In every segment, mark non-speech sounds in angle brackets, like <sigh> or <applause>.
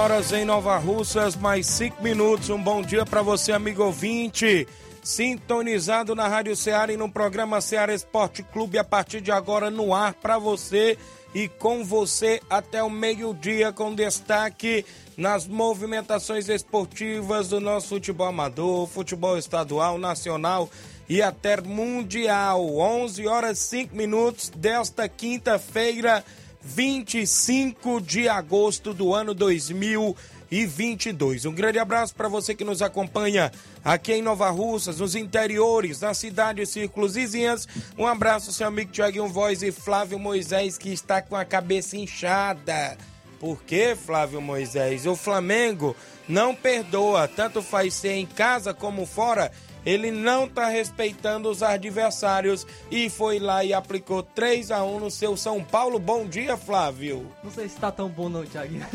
Horas em Nova Russas, mais 5 minutos. Um bom dia para você, amigo ouvinte. Sintonizado na Rádio Ceará e no programa Ceará Esporte Clube a partir de agora no ar para você e com você até o meio-dia com destaque nas movimentações esportivas do nosso futebol amador, futebol estadual, nacional e até mundial. 11 horas 5 minutos desta quinta-feira. 25 de agosto do ano 2022. Um grande abraço para você que nos acompanha aqui em Nova Russas, nos interiores, na cidade círculos vizinhas. Um abraço, seu amigo Tiaguinho Voz e Flávio Moisés, que está com a cabeça inchada. Por quê, Flávio Moisés? O Flamengo não perdoa, tanto faz ser em casa como fora ele não está respeitando os adversários e foi lá e aplicou 3 a 1 no seu São Paulo. Bom dia, Flávio. Não sei se está tão bom não, Thiaguinho.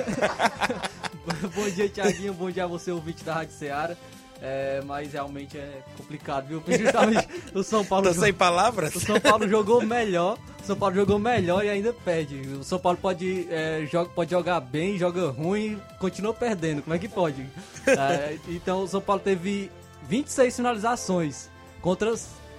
<laughs> bom dia, Thiaguinho. Bom dia a você, ouvinte da Rádio Ceará. É, mas realmente é complicado, viu? Justamente o São Paulo. Tô sem palavras? O São Paulo jogou melhor. O São Paulo jogou melhor e ainda perde. O São Paulo pode, é, joga, pode jogar bem, joga ruim, continua perdendo. Como é que pode? É, então o São Paulo teve 26 finalizações contra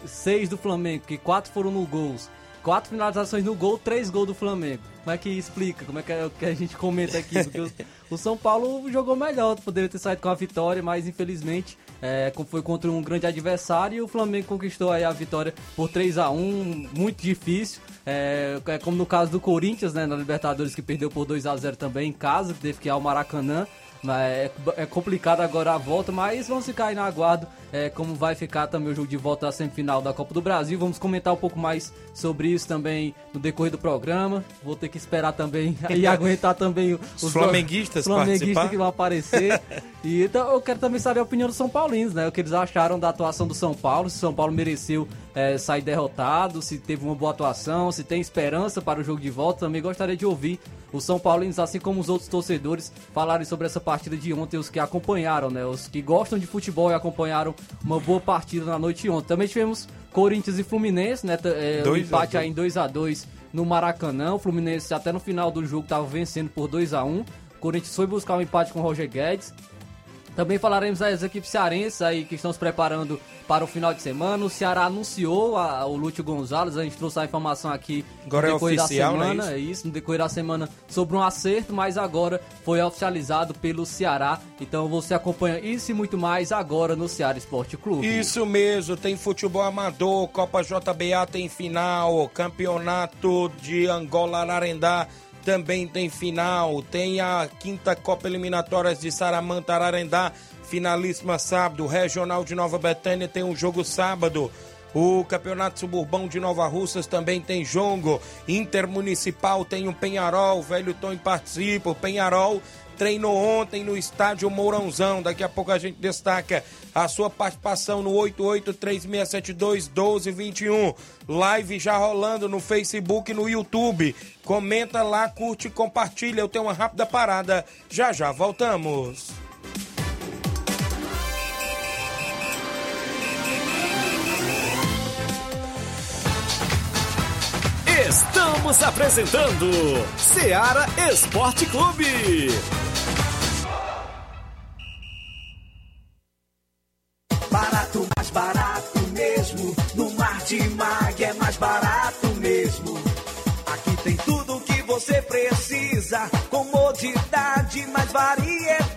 6 do Flamengo, que 4 foram no gols. 4 finalizações no gol, 3 gols do Flamengo. Como é que explica? Como é que, é, que a gente comenta aqui? Porque o, <laughs> o, São Paulo jogou melhor, poderia ter saído com a vitória, mas infelizmente é, foi contra um grande adversário e o Flamengo conquistou aí a vitória por 3 a 1 muito difícil. É, é como no caso do Corinthians, né, na Libertadores, que perdeu por 2 a 0 também em casa, que teve que ir ao Maracanã. É, é complicado agora a volta, mas vamos ficar aí na aguardo é, como vai ficar também o jogo de volta à semifinal da Copa do Brasil. Vamos comentar um pouco mais sobre isso também no decorrer do programa. Vou ter que esperar também <laughs> e aguentar também os, os flamenguistas, flamenguistas que vão aparecer. <laughs> e então eu quero também saber a opinião dos São Paulinos, né? O que eles acharam da atuação do São Paulo, se o São Paulo mereceu é, sair derrotado, se teve uma boa atuação, se tem esperança para o jogo de volta. Também gostaria de ouvir os São Paulinos, assim como os outros torcedores, falarem sobre essa partida de ontem, os que acompanharam, né? Os que gostam de futebol e acompanharam uma boa partida na noite de ontem. Também tivemos Corinthians e Fluminense, né? É, o empate aí em 2 a 2 no Maracanã. O Fluminense até no final do jogo estava vencendo por 2 a 1 O Corinthians foi buscar um empate com o Roger Guedes. Também falaremos das equipes cearenses aí que estão se preparando para o final de semana. O Ceará anunciou a, o Lúcio Gonzalez, a gente trouxe a informação aqui agora no decorrer é oficial, da semana, é isso? é isso, no decorrer da semana sobre um acerto, mas agora foi oficializado pelo Ceará. Então você acompanha isso e muito mais agora no Ceará Esporte Clube. Isso mesmo, tem futebol amador, Copa JBA tem final, campeonato de Angola Ararendá também tem final. Tem a quinta Copa Eliminatórias de Saramanta Ararendá, finalíssima sábado. Regional de Nova Betânia tem um jogo sábado. O Campeonato Suburbão de Nova Russas também tem jogo. Intermunicipal tem o um Penharol, Velho Tom participa. O Penharol treinou ontem no estádio Mourãozão. Daqui a pouco a gente destaca a sua participação no 8836721221. Live já rolando no Facebook e no YouTube. Comenta lá, curte e compartilha. Eu tenho uma rápida parada. Já já voltamos. Estamos apresentando Seara Esporte Clube. Barato, mais barato mesmo. No Mar de Mag é mais barato mesmo. Aqui tem tudo o que você precisa. Comodidade, mais variedade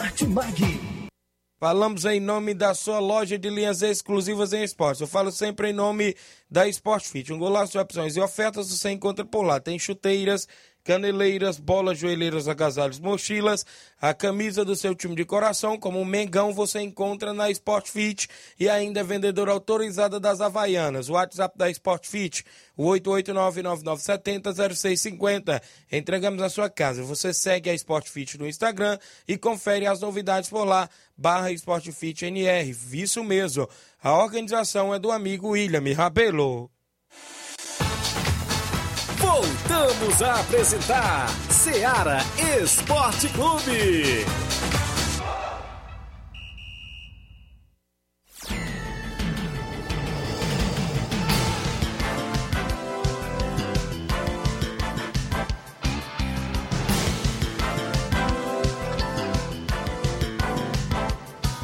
Martimag. Falamos em nome da sua loja de linhas exclusivas em esportes. Eu falo sempre em nome da Sport Fit. Um golaço de opções e ofertas você encontra por lá. Tem chuteiras, caneleiras, bolas, joelheiras, agasalhos, mochilas, a camisa do seu time de coração, como o Mengão, você encontra na Sport Fit e ainda é vendedora autorizada das Havaianas. O WhatsApp da Sport Fit, o 889-9970-0650. Entregamos na sua casa. Você segue a Sport Fit no Instagram e confere as novidades por lá, barra Sport Fit NR. Isso mesmo. A organização é do amigo William Rabelo. Voltamos a apresentar Seara Esporte Clube.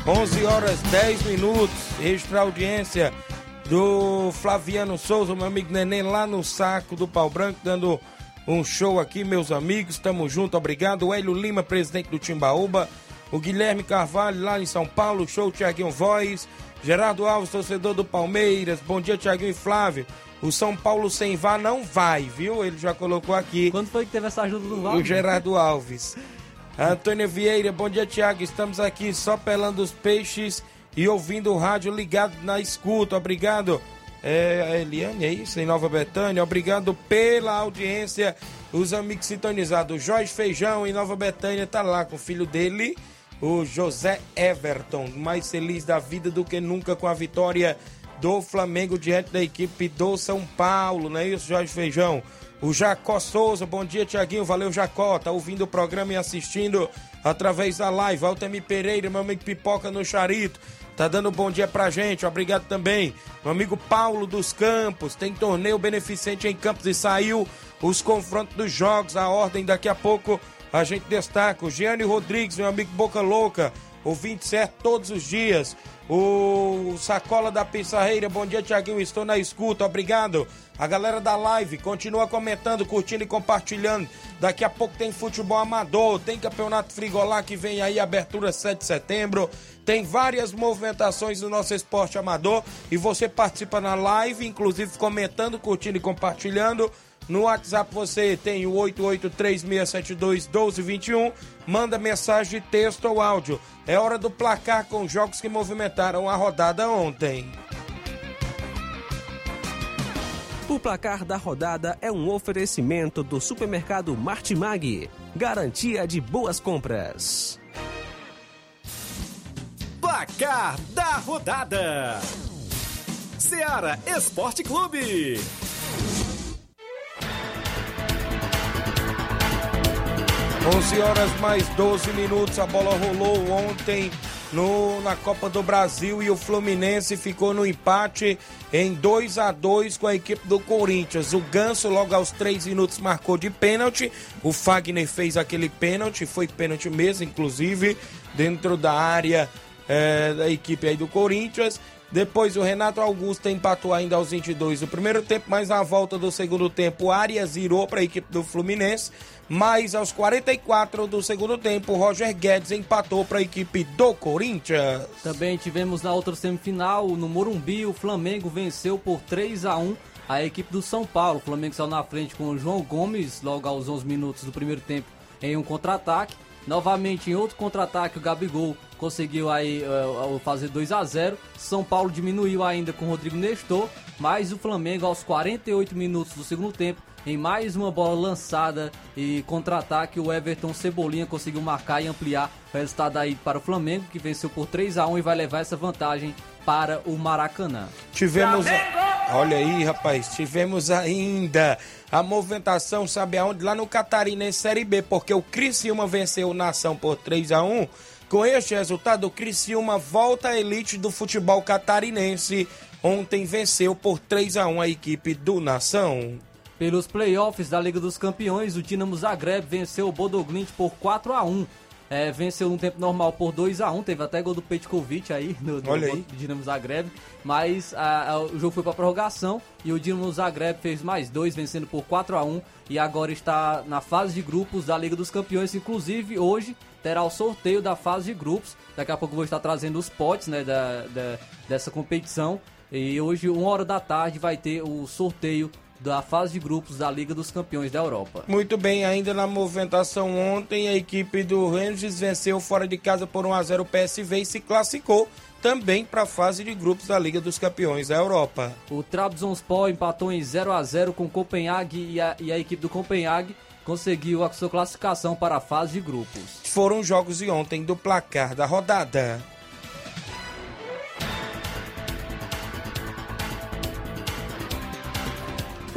11 horas 10 minutos. Registrar audiência do Flaviano Souza, meu amigo Neném, lá no saco do Pau Branco, dando um show aqui, meus amigos. Tamo junto, obrigado. O Hélio Lima, presidente do Timbaúba. O Guilherme Carvalho, lá em São Paulo. Show Tiaguinho Voz. Gerardo Alves, torcedor do Palmeiras. Bom dia, Tiaguinho e Flávio. O São Paulo sem VAR não vai, viu? Ele já colocou aqui. Quando foi que teve essa ajuda do VAR? O Gerardo Alves. <laughs> Antônio Vieira, bom dia, Tiago. Estamos aqui só pelando os peixes e ouvindo o rádio ligado na escuta. Obrigado, é, Eliane, é isso, em Nova Betânia. Obrigado pela audiência. Os amigos sintonizados. Jorge Feijão, em Nova Betânia, tá lá com o filho dele, o José Everton. Mais feliz da vida do que nunca com a vitória do Flamengo diante da equipe do São Paulo, não é isso, Jorge Feijão? O Jacó Souza, bom dia, Tiaguinho. Valeu, Jacó. Tá ouvindo o programa e assistindo através da live. Altemi Pereira, meu amigo Pipoca no Charito. Tá dando bom dia pra gente, obrigado também. Meu amigo Paulo dos Campos, tem torneio beneficente em Campos e saiu os confrontos dos jogos, a ordem daqui a pouco a gente destaca. O Gianni Rodrigues, meu amigo Boca Louca, ouvinte certo todos os dias. O Sacola da Pissarreira, bom dia, Tiaguinho, estou na escuta, obrigado. A galera da live continua comentando, curtindo e compartilhando. Daqui a pouco tem futebol amador, tem campeonato frigolá que vem aí, abertura 7 de setembro. Tem várias movimentações do nosso esporte amador e você participa na live, inclusive comentando, curtindo e compartilhando. No WhatsApp você tem o 8836721221. Manda mensagem texto ou áudio. É hora do placar com os jogos que movimentaram a rodada ontem. O placar da rodada é um oferecimento do supermercado Martimag. Garantia de boas compras. Placar da rodada: Seara Esporte Clube. 11 horas mais 12 minutos. A bola rolou ontem no, na Copa do Brasil e o Fluminense ficou no empate em 2 a 2 com a equipe do Corinthians. O Ganso, logo aos 3 minutos, marcou de pênalti. O Fagner fez aquele pênalti, foi pênalti mesmo, inclusive, dentro da área é, da equipe aí do Corinthians. Depois o Renato Augusto empatou ainda aos 22 do primeiro tempo, mas na volta do segundo tempo, Arias virou para a equipe do Fluminense. Mas aos 44 do segundo tempo, Roger Guedes empatou para a equipe do Corinthians. Também tivemos na outra semifinal, no Morumbi, o Flamengo venceu por 3 a 1 a equipe do São Paulo. O Flamengo saiu na frente com o João Gomes logo aos 11 minutos do primeiro tempo em um contra-ataque. Novamente em outro contra-ataque, o Gabigol conseguiu aí uh, fazer 2 a 0. São Paulo diminuiu ainda com o Rodrigo Nestor, mas o Flamengo aos 48 minutos do segundo tempo em mais uma bola lançada e contra-ataque, o Everton Cebolinha conseguiu marcar e ampliar o resultado aí para o Flamengo, que venceu por 3 a 1 e vai levar essa vantagem para o Maracanã. Tivemos. Olha aí, rapaz, tivemos ainda a movimentação, sabe aonde? Lá no Catarinense Série B, porque o Criciúma venceu o Nação por 3 a 1 Com este resultado, o Criciúma volta à elite do futebol catarinense. Ontem venceu por 3 a 1 a equipe do Nação. Pelos playoffs da Liga dos Campeões, o Dinamo Zagreb venceu o Bodoglint por 4 a 1 é, venceu no tempo normal por 2 a 1 teve até gol do Petkovic aí no, no Olha aí. Dinamo Zagreb, mas a- a- o jogo foi para prorrogação e o Dinamo Zagreb fez mais dois, vencendo por 4 a 1 e agora está na fase de grupos da Liga dos Campeões, inclusive hoje terá o sorteio da fase de grupos, daqui a pouco eu vou estar trazendo os potes né, da, da- dessa competição e hoje, uma hora da tarde, vai ter o sorteio da fase de grupos da Liga dos Campeões da Europa. Muito bem, ainda na movimentação ontem, a equipe do Rangers venceu fora de casa por 1 a 0 o PSV e se classificou também para a fase de grupos da Liga dos Campeões da Europa. O Trabzonspor empatou em 0 a 0 com o Copenhague e a, e a equipe do Copenhague conseguiu a sua classificação para a fase de grupos. Foram os jogos de ontem do placar da rodada.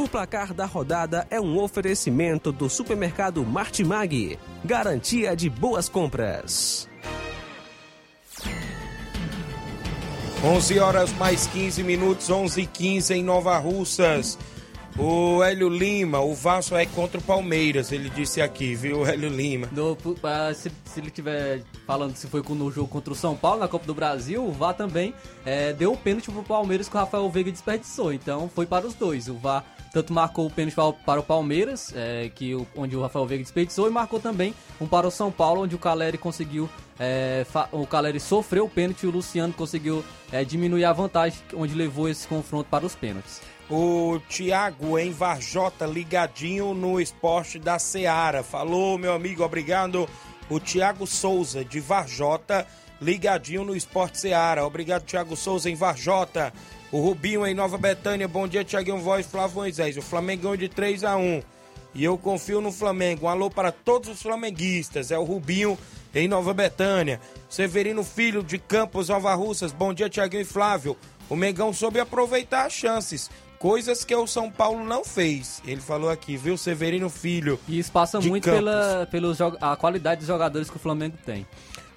Placar da rodada é um oferecimento do supermercado Martimag. Garantia de boas compras. 11 horas mais 15 minutos, 11 e 15 em Nova Russas. O Hélio Lima, o Vasco é contra o Palmeiras, ele disse aqui, viu, Hélio Lima? No- ah, se, se ele estiver falando se foi com- no jogo contra o São Paulo na Copa do Brasil, o VAR também eh, deu o pênalti pro Palmeiras que o Rafael Veiga desperdiçou. Então foi para os dois. O VAR tanto marcou o pênalti para- o Palmeiras, eh, que o- onde o Rafael Veiga desperdiçou, e marcou também um para o São Paulo, onde o Caleri conseguiu. fa- o Caleri sofreu o pênalti e o Luciano conseguiu eh, diminuir a vantagem, onde levou esse confronto para os pênaltis. O Thiago em Varjota, ligadinho no esporte da Seara. Falou, meu amigo, obrigado. O Thiago Souza, de Varjota, ligadinho no esporte Seara. Obrigado, Thiago Souza, em Varjota. O Rubinho em Nova Betânia. Bom dia, Thiaguinho Voz, Flávio Moisés. O Flamengão de 3 a 1 E eu confio no Flamengo. Um alô para todos os flamenguistas. É o Rubinho em Nova Betânia. Severino Filho de Campos, Nova Russas. Bom dia, Thiaguinho e Flávio. O Mengão soube aproveitar as chances. Coisas que o São Paulo não fez. Ele falou aqui, viu, Severino Filho. E isso passa muito Campos. pela pelos a qualidade dos jogadores que o Flamengo tem.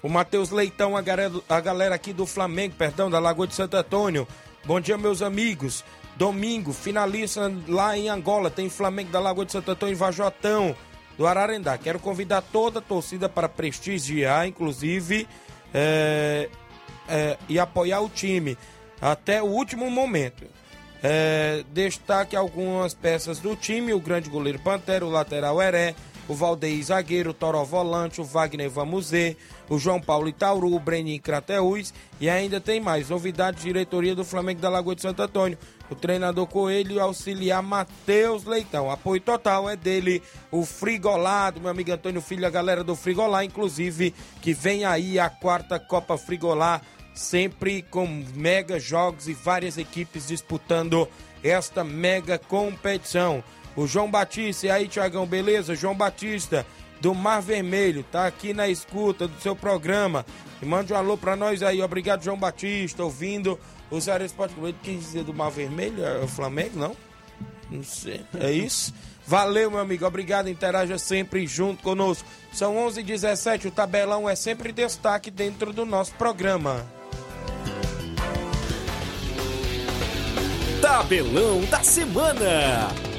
O Matheus Leitão, a galera, a galera aqui do Flamengo, perdão, da Lagoa de Santo Antônio. Bom dia, meus amigos. Domingo, finalista lá em Angola. Tem Flamengo da Lagoa de Santo Antônio e Vajotão, do Ararendá. Quero convidar toda a torcida para prestigiar, inclusive, é, é, e apoiar o time até o último momento. É, destaque algumas peças do time: o grande goleiro Pantera, o lateral Heré, o Valdeir zagueiro, o Toró volante, o Wagner Vamuzê, o João Paulo Itauru, o Brenin Crateus e ainda tem mais novidades diretoria do Flamengo da Lagoa de Santo Antônio. O treinador Coelho e o auxiliar Matheus Leitão. Apoio total é dele, o Frigolá, do meu amigo Antônio Filho, a galera do Frigolá, inclusive, que vem aí a quarta Copa Frigolá sempre com mega jogos e várias equipes disputando esta mega competição. O João Batista, e aí, Tiagão, beleza? João Batista, do Mar Vermelho, tá aqui na escuta do seu programa. E mande um alô pra nós aí. Obrigado, João Batista, ouvindo o Zero Esporte Clube. Quem dizer do Mar Vermelho? É o Flamengo, não? Não sei. É isso? Valeu, meu amigo. Obrigado. Interaja sempre junto conosco. São 11 h 17 O tabelão é sempre destaque dentro do nosso programa. Tabelão da Semana.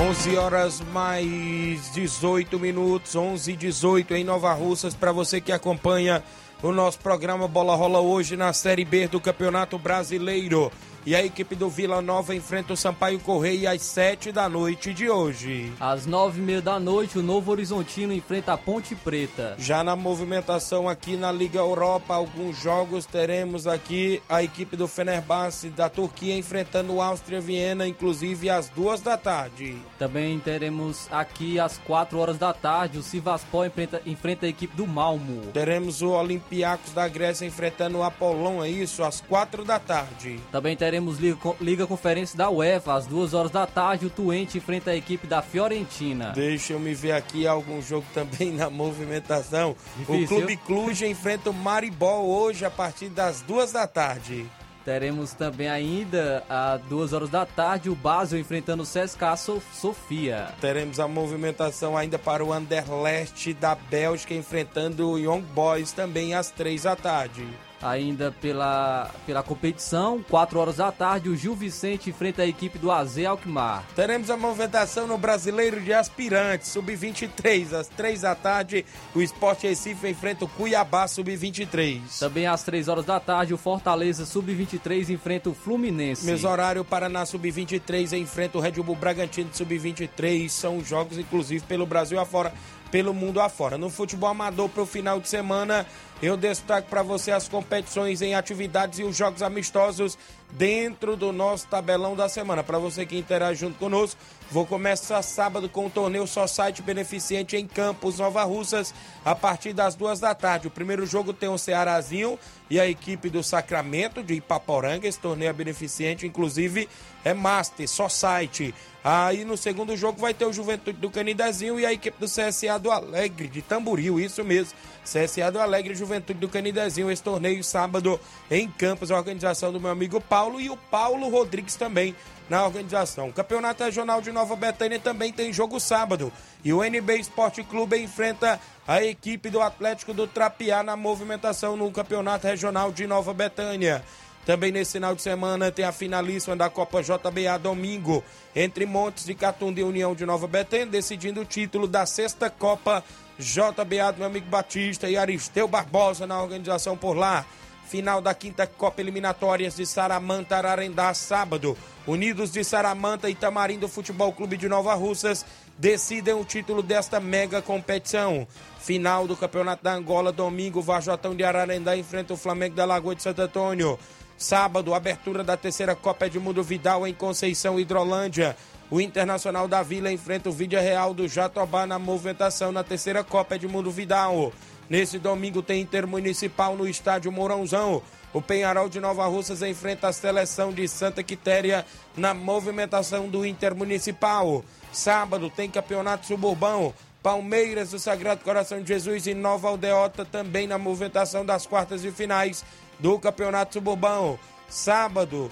Onze horas mais 18 minutos, 11 e 18 em Nova Russas, para você que acompanha o nosso programa Bola Rola hoje na Série B do Campeonato Brasileiro. E a equipe do Vila Nova enfrenta o Sampaio Correia às 7 da noite de hoje. Às nove e meia da noite, o Novo Horizontino enfrenta a Ponte Preta. Já na movimentação aqui na Liga Europa, alguns jogos teremos aqui a equipe do Fenerbahçe da Turquia enfrentando o Áustria Viena, inclusive às duas da tarde. Também teremos aqui às quatro horas da tarde, o Sivaspor enfrenta, enfrenta a equipe do Malmo. Teremos o Olympiacos da Grécia enfrentando o Apollon, é isso? Às quatro da tarde. Também teremos Liga, Liga Conferência da UEFA, às duas horas da tarde, o Twente enfrenta a equipe da Fiorentina. Deixa eu me ver aqui algum jogo também <laughs> na movimentação. O Difícil. Clube Cluj enfrenta o Maribol hoje a partir das duas da tarde. Teremos também ainda, às duas horas da tarde, o Basel enfrentando o CSKA So- Sofia. Teremos a movimentação ainda para o Anderlecht da Bélgica enfrentando o Young Boys também às três da tarde. Ainda pela, pela competição, 4 horas da tarde, o Gil Vicente enfrenta a equipe do AZ Alkmaar. Teremos a movimentação no Brasileiro de Aspirantes, Sub-23, às três da tarde. O Sport Recife enfrenta o Cuiabá Sub-23. Também às 3 horas da tarde, o Fortaleza Sub-23 enfrenta o Fluminense. Mesmo horário, Paraná Sub-23 enfrenta o Red Bull Bragantino Sub-23. São jogos, inclusive, pelo Brasil afora, pelo mundo afora. No futebol amador para o final de semana, eu destaco para você as competições em atividades e os jogos amistosos dentro do nosso tabelão da semana. Para você que interage junto conosco, vou começar sábado com o torneio Society Beneficente em Campos, Nova Russas, a partir das duas da tarde. O primeiro jogo tem o Cearazinho e a equipe do Sacramento de Ipaporanga. Esse torneio é beneficente, inclusive é Master, Society. Aí no segundo jogo vai ter o Juventude do Canidezinho e a equipe do CSA do Alegre, de Tamboril, isso mesmo. CSA do Alegre Juventude do Canidezinho. Esse torneio sábado em Campos, a organização do meu amigo Paulo e o Paulo Rodrigues também na organização. O Campeonato Regional de Nova Betânia também tem jogo sábado. E o NB Esporte Clube enfrenta a equipe do Atlético do Trapiá na movimentação no Campeonato Regional de Nova Betânia. Também nesse final de semana tem a finalíssima da Copa JBA domingo entre Montes de Catunda e União de Nova Betânia, decidindo o título da sexta Copa JBA do meu amigo Batista e Aristeu Barbosa na organização por lá. Final da quinta Copa Eliminatórias de Saramanta Ararendá, sábado. Unidos de Saramanta e Tamarindo Futebol Clube de Nova Russas decidem o título desta mega competição. Final do Campeonato da Angola, domingo, Vajotão de Ararendá enfrenta o Flamengo da Lagoa de Santo Antônio. Sábado, abertura da terceira Copa Edmundo Vidal em Conceição, Hidrolândia. O Internacional da Vila enfrenta o Vídea Real do Jatobá na movimentação na terceira Copa Edmundo Vidal. Nesse domingo tem Intermunicipal no estádio Mourãozão. O Penharol de Nova Russas enfrenta a seleção de Santa Quitéria na movimentação do Intermunicipal. Sábado tem Campeonato Suburbão. Palmeiras do Sagrado Coração de Jesus e Nova Aldeota também na movimentação das quartas e finais do Campeonato Suburbão. Sábado,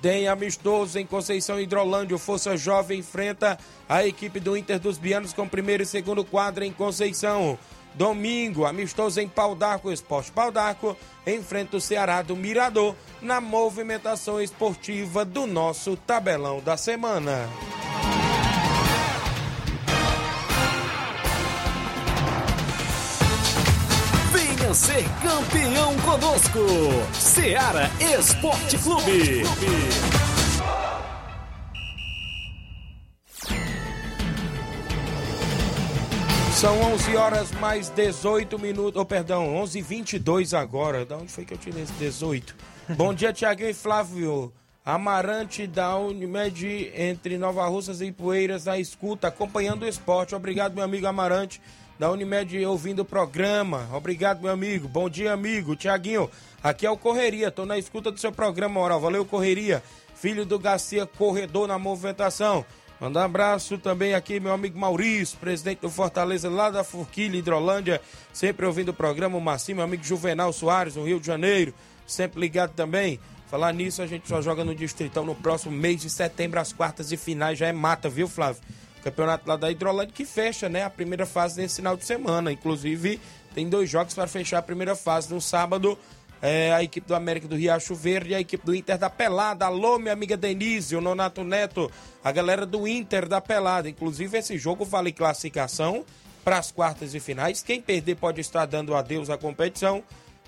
tem amistoso em Conceição Hidrolândia. O Força Jovem enfrenta a equipe do Inter dos Bianos com primeiro e segundo quadro em Conceição. Domingo, amistoso em Pau d'Arco, Esporte Pau d'Arco enfrenta o Ceará do Mirador na movimentação esportiva do nosso tabelão da semana. Venha ser campeão conosco. Seara Esporte Clube. São 11 horas mais 18 minutos, ou perdão, 11 h 22 agora. Da onde foi que eu tirei esse 18? <laughs> Bom dia, Tiaguinho e Flávio. Amarante da Unimed entre Nova Russas e Poeiras na escuta, acompanhando o esporte. Obrigado, meu amigo Amarante da Unimed ouvindo o programa. Obrigado, meu amigo. Bom dia, amigo. Tiaguinho, aqui é o Correria. Tô na escuta do seu programa, moral. Valeu, Correria. Filho do Garcia, corredor na movimentação. Manda um abraço também aqui, meu amigo Maurício, presidente do Fortaleza, lá da Forquilha, Hidrolândia, sempre ouvindo o programa. O Marcinho, meu amigo Juvenal Soares, no Rio de Janeiro, sempre ligado também. Falar nisso, a gente só joga no Distritão no próximo mês de setembro, as quartas e finais. Já é mata, viu, Flávio? Campeonato lá da Hidrolândia que fecha, né? A primeira fase nesse final de semana. Inclusive, tem dois jogos para fechar a primeira fase. No sábado, é, a equipe do América do Riacho Verde a equipe do Inter da Pelada. Alô, minha amiga Denise, o Nonato Neto, a galera do Inter da Pelada. Inclusive, esse jogo vale classificação para as quartas e finais. Quem perder pode estar dando adeus à competição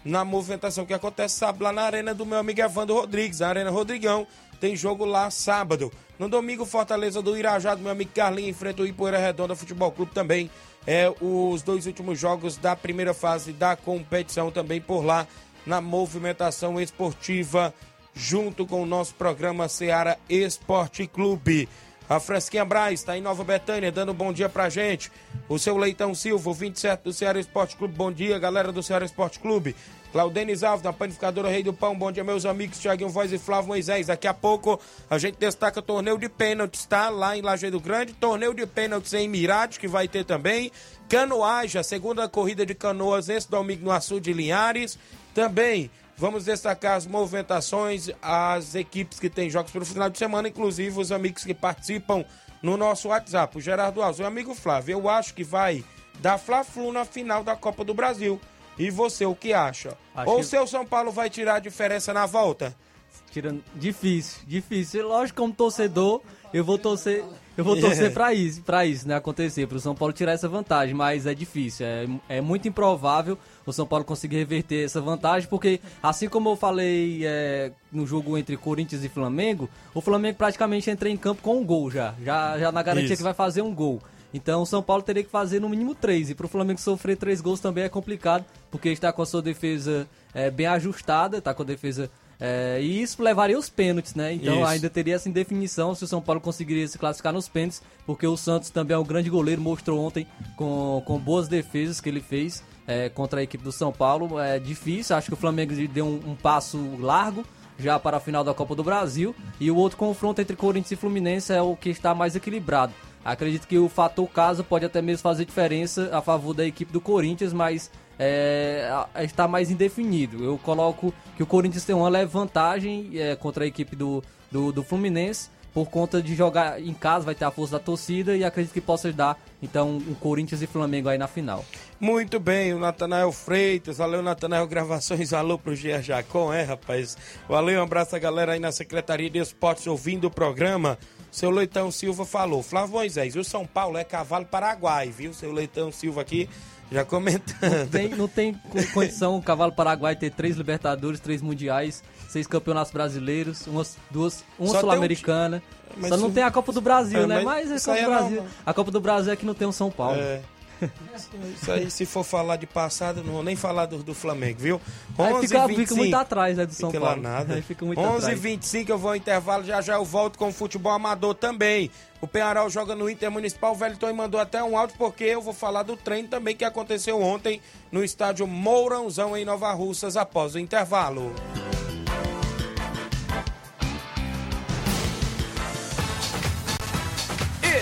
na movimentação que acontece sábado lá na arena do meu amigo Evandro Rodrigues, a Arena Rodrigão. Tem jogo lá sábado. No domingo, Fortaleza do Irajá, do meu amigo Carlinhos, enfrenta o Ipoeira Redonda Futebol Clube também. É os dois últimos jogos da primeira fase da competição também por lá na movimentação esportiva, junto com o nosso programa Seara Esporte Clube. A Fresquinha Braz está em Nova Betânia, dando um bom dia pra gente. O seu Leitão Silva, o 27 do Ceará Esporte Clube, bom dia, galera do Ceará Esporte Clube. Claudenis Alves, da Panificadora Rei do Pão. Bom dia, meus amigos Tiaguinho Voz e Flávio Moisés. Daqui a pouco a gente destaca o torneio de pênaltis, tá? Lá em Lajeado Grande. Torneio de pênaltis em Mirade, que vai ter também. Canoagem, a segunda corrida de canoas esse domingo no Açu de Linhares. Também vamos destacar as movimentações, as equipes que têm jogos pelo final de semana, inclusive os amigos que participam no nosso WhatsApp. O Gerardo Alves, o amigo Flávio, eu acho que vai dar Fla-Flu na final da Copa do Brasil. E você, o que acha? Acho Ou que- seu São Paulo vai tirar a diferença na volta? Tirando, difícil, difícil. Lógico, como torcedor, eu vou torcer, eu vou torcer <laughs> pra isso, para isso, né, acontecer, pro São Paulo tirar essa vantagem, mas é difícil, é, é muito improvável o São Paulo conseguir reverter essa vantagem, porque assim como eu falei é, no jogo entre Corinthians e Flamengo, o Flamengo praticamente entra em campo com um gol já, já, já na garantia Isso. que vai fazer um gol. Então o São Paulo teria que fazer no mínimo três. E pro Flamengo sofrer três gols também é complicado, porque está com a sua defesa é, bem ajustada, está com a defesa. é, e isso levaria os pênaltis, né? Então Isso. ainda teria essa indefinição se o São Paulo conseguiria se classificar nos pênaltis, porque o Santos também é um grande goleiro, mostrou ontem com, com boas defesas que ele fez é, contra a equipe do São Paulo. É difícil, acho que o Flamengo deu um, um passo largo já para a final da Copa do Brasil. E o outro confronto entre Corinthians e Fluminense é o que está mais equilibrado. Acredito que o fator casa pode até mesmo fazer diferença a favor da equipe do Corinthians, mas é, está mais indefinido. Eu coloco que o Corinthians tem uma leve vantagem é, contra a equipe do, do, do Fluminense, por conta de jogar em casa, vai ter a força da torcida e acredito que possa dar, então, um Corinthians e Flamengo aí na final. Muito bem, o Natanael Freitas, valeu Natanael Gravações, alô pro Gia Jacon, é rapaz? Valeu, um abraço a galera aí na Secretaria de Esportes ouvindo o programa. Seu Leitão Silva falou, Flávio Moisés, o São Paulo é cavalo paraguai, viu? Seu Leitão Silva aqui já comentando. Tem- não tem co- condição o Cavalo Paraguai ter três Libertadores, três Mundiais, seis campeonatos brasileiros, umas, duas, uma Só Sul-Americana. Mas Só não tem a Copa do Brasil, É, né? mas Mas a isso Copa do é Brasil. A Copa do Brasil é que não tem o São Paulo. É. Isso aí, se for falar de passado, não vou nem falar do, do Flamengo, viu? Aí 11 fica, 25. fica muito atrás né, do São Paulo. nada. Aí fica muito 11 atrás. 25 eu vou ao intervalo, já já eu volto com o futebol amador também. O Penharol joga no Inter Municipal, o Velton mandou até um áudio porque eu vou falar do treino também que aconteceu ontem no estádio Mourãozão em Nova Russas após o intervalo.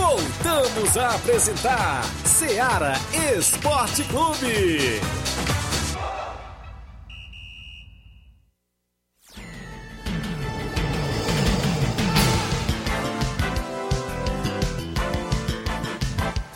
Voltamos a apresentar Seara Esporte Clube.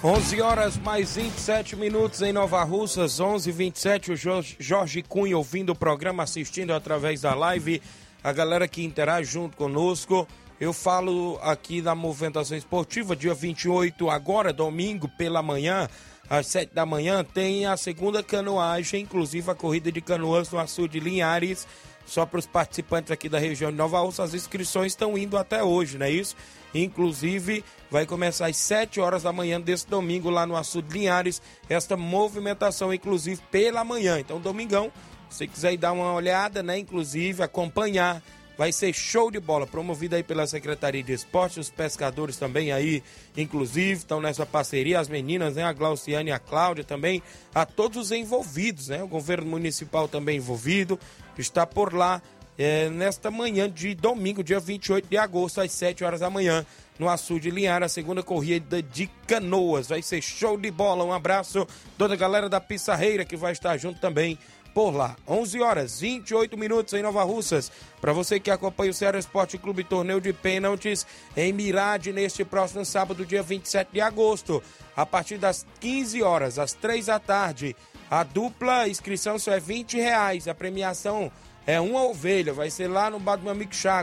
Onze horas mais 27 minutos em Nova Russas, 11 27 o Jorge Cunha ouvindo o programa, assistindo através da live, a galera que interage junto conosco. Eu falo aqui da movimentação esportiva, dia 28, agora, domingo, pela manhã, às 7 da manhã, tem a segunda canoagem, inclusive a corrida de canoas no Açude de Linhares. Só para os participantes aqui da região de Nova Russa, as inscrições estão indo até hoje, não é isso? Inclusive, vai começar às 7 horas da manhã desse domingo lá no Açude de Linhares, esta movimentação, inclusive, pela manhã. Então, domingão, se quiser dar uma olhada, né? Inclusive, acompanhar. Vai ser show de bola, promovido aí pela Secretaria de Esportes, os pescadores também aí, inclusive, estão nessa parceria, as meninas, né? A Glauciane e a Cláudia também, a todos os envolvidos, né? O governo municipal também envolvido, está por lá é, nesta manhã de domingo, dia 28 de agosto, às 7 horas da manhã, no Açude Linhar, a segunda corrida de canoas. Vai ser show de bola. Um abraço toda a galera da Pissarreira que vai estar junto também por lá. 11 horas 28 minutos em Nova Russas. Para você que acompanha o Ceará Esporte Clube Torneio de Pênaltis em Mirade neste próximo sábado, dia 27 de agosto, a partir das 15 horas, às 3 da tarde, A dupla inscrição só é 20 reais. A premiação é uma ovelha. Vai ser lá no bar do meu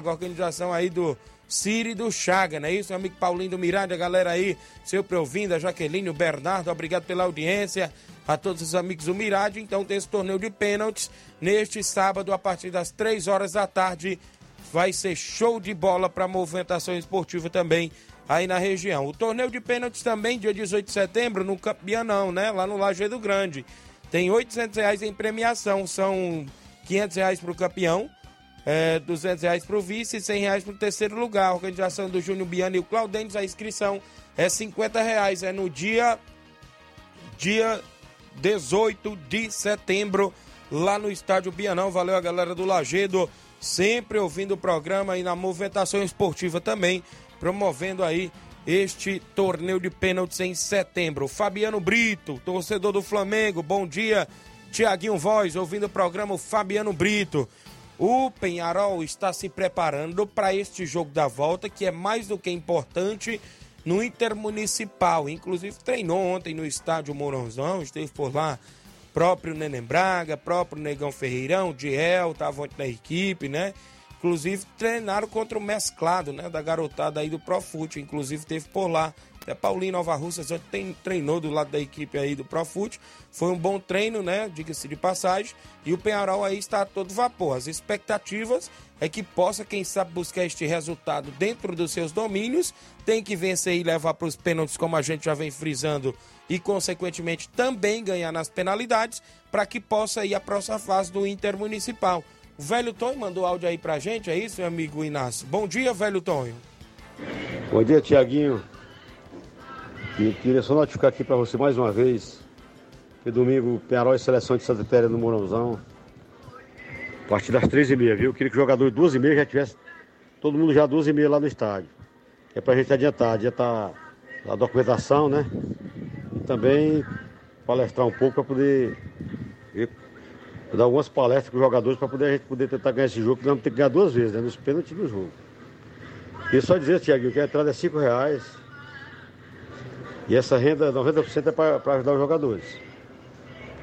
organização aí do Siri do Chaga, não é isso? Meu amigo Paulinho do Miranda, a galera aí, sempre ouvindo, a Jaqueline, o Bernardo, obrigado pela audiência. A todos os amigos do Mirade, então tem esse torneio de pênaltis neste sábado, a partir das 3 horas da tarde. Vai ser show de bola para movimentação esportiva também aí na região. O torneio de pênaltis também, dia 18 de setembro, no Campeanão, né? Lá no Lajeado Grande. Tem 800 reais em premiação, são 500 reais para o campeão, é, 200 reais para o vice e 100 reais para o terceiro lugar. A organização do Júnior Biano e o Claudentes, a inscrição é 50 reais. É no dia, dia 18 de setembro, lá no estádio Bianão. Valeu a galera do Lagedo, sempre ouvindo o programa e na movimentação esportiva também, promovendo aí este torneio de pênaltis em setembro. Fabiano Brito, torcedor do Flamengo, bom dia. Tiaguinho Voz, ouvindo o programa Fabiano Brito. O Penharol está se preparando para este jogo da volta, que é mais do que importante no Intermunicipal. Inclusive treinou ontem no estádio Mourãozão, esteve por lá próprio Neném Braga, próprio Negão Ferreirão, Diel, estava ontem na equipe, né? Inclusive treinaram contra o mesclado, né? Da garotada aí do Profute. Inclusive teve por lá. Até Paulinho Nova Russa já tem, treinou do lado da equipe aí do Profute. Foi um bom treino, né? Diga-se de passagem. E o Penharol aí está a todo vapor. As expectativas é que possa, quem sabe, buscar este resultado dentro dos seus domínios. Tem que vencer e levar para os pênaltis, como a gente já vem frisando. E, consequentemente, também ganhar nas penalidades. Para que possa ir à próxima fase do Intermunicipal. O velho Tonho mandou áudio aí pra gente, é isso, meu amigo Inácio? Bom dia, velho Tonho. Bom dia, Tiaguinho. E queria só notificar aqui para você mais uma vez que domingo Penharol e Seleção de Santa Terra no Morãozão. A partir das 13h30, viu? Queria que o jogador de 12h30 já tivesse todo mundo já 12h30 lá no estádio. É pra gente adiantar, adiantar a documentação, né? E também palestrar um pouco para poder dar algumas palestras com os jogadores para poder a gente poder tentar ganhar esse jogo, que nós vamos ter que ganhar duas vezes, né? Nos pênaltis no jogo. E só dizer, Tiago, que a entrada é 5 reais. E essa renda, 90% é para ajudar os jogadores.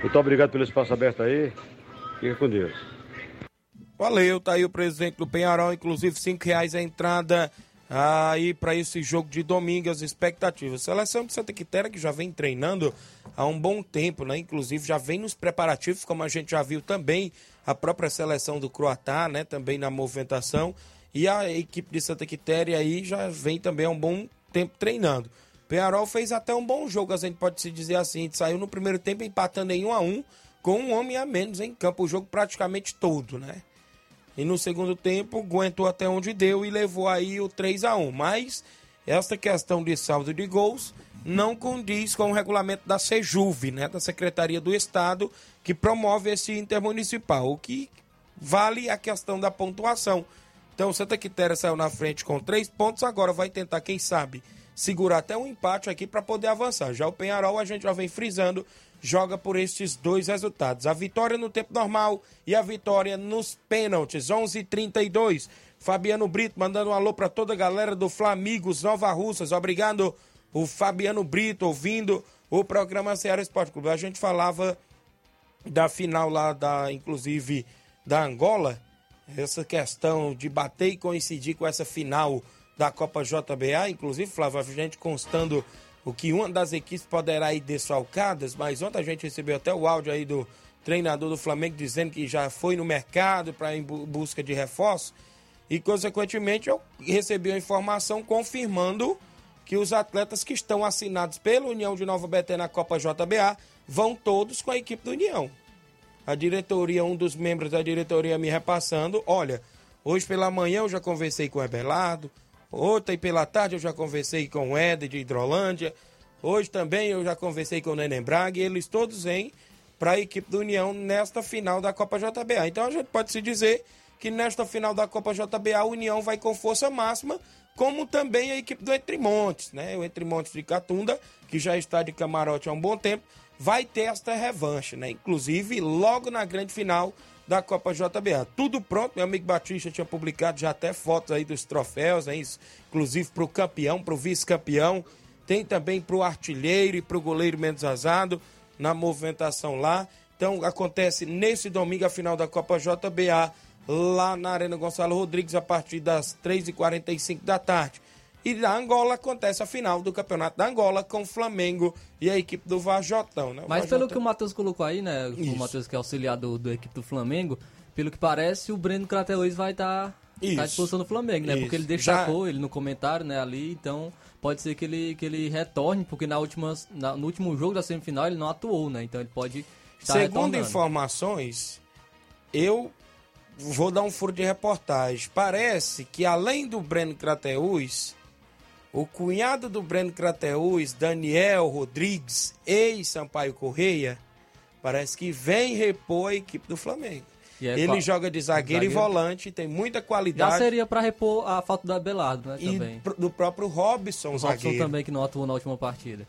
Muito obrigado pelo espaço aberto aí. Fica com Deus. Valeu, tá aí o presidente do Penharol, inclusive 5 reais a entrada aí para esse jogo de domingo, as expectativas. Seleção de Santa Quitéria que já vem treinando há um bom tempo, né? Inclusive já vem nos preparativos, como a gente já viu também a própria seleção do Croatá, né? Também na movimentação. E a equipe de Santa Quitéria aí já vem também há um bom tempo treinando. Penharol fez até um bom jogo, a gente pode se dizer assim. A gente saiu no primeiro tempo empatando em 1 a 1 com um homem a menos em campo, o jogo praticamente todo, né? E no segundo tempo aguentou até onde deu e levou aí o 3 a 1 Mas essa questão de saldo de gols não condiz com o regulamento da Sejuve, né, da Secretaria do Estado, que promove esse intermunicipal, o que vale a questão da pontuação. Então, Santa Quitéria saiu na frente com três pontos, agora vai tentar, quem sabe, segurar até um empate aqui para poder avançar. Já o Penharol, a gente já vem frisando, joga por estes dois resultados. A vitória no tempo normal e a vitória nos pênaltis, 11:32. Fabiano Brito mandando um alô para toda a galera do Flamigos Nova Russas. Obrigado, o Fabiano Brito, ouvindo o programa Ceará Esporte Clube. A gente falava da final lá da, inclusive, da Angola, essa questão de bater e coincidir com essa final da Copa JBA, inclusive, Flávio, a gente constando o que uma das equipes poderá ir desfalcadas, mas ontem a gente recebeu até o áudio aí do treinador do Flamengo dizendo que já foi no mercado para em busca de reforço e, consequentemente, eu recebi a informação confirmando que os atletas que estão assinados pela União de Nova Betê na Copa JBA vão todos com a equipe do União. A diretoria, um dos membros da diretoria me repassando, olha, hoje pela manhã eu já conversei com o Ebelardo, Ontem pela tarde eu já conversei com o Éder de Hidrolândia. Hoje também eu já conversei com o Neném Braga e eles todos vêm para a equipe do União nesta final da Copa JBA. Então a gente pode se dizer que nesta final da Copa JBA a União vai com força máxima, como também a equipe do Montes, né? O Montes de Catunda, que já está de camarote há um bom tempo, vai ter esta revanche, né? Inclusive logo na grande final da Copa JBA. Tudo pronto, meu amigo Batista tinha publicado já até fotos aí dos troféus, né? inclusive para o campeão, para o vice-campeão. Tem também para o artilheiro e para o goleiro menos azado. na movimentação lá. Então acontece nesse domingo a final da Copa JBA lá na Arena Gonçalo Rodrigues a partir das 3h45 da tarde. E na Angola acontece a final do Campeonato da Angola com o Flamengo e a equipe do Vajotão, né? O Mas pelo Vajotão- que o Matheus colocou aí, né? Isso. O Matheus que é auxiliar do, da equipe do Flamengo, pelo que parece, o Breno Crateus vai estar Isso. à disposição do Flamengo, né? Isso. Porque ele destacou ele no comentário, né, ali, então pode ser que ele, que ele retorne, porque na última, na- no último jogo da semifinal ele não atuou, né? Então ele pode estar Segundo informações, eu vou dar um furo de reportagem. Parece que além do Breno Crateus, o cunhado do Breno Crateus, Daniel Rodrigues, ex-Sampaio Correia, parece que vem repor a equipe do Flamengo. E é Ele qual- joga de zagueiro, e zagueiro. volante, tem muita Já qualidade. seria pra repor a falta do Abelardo, né? E Também. pro- do próprio Robson, O Robson zagueiro. também que não atuou na última partida.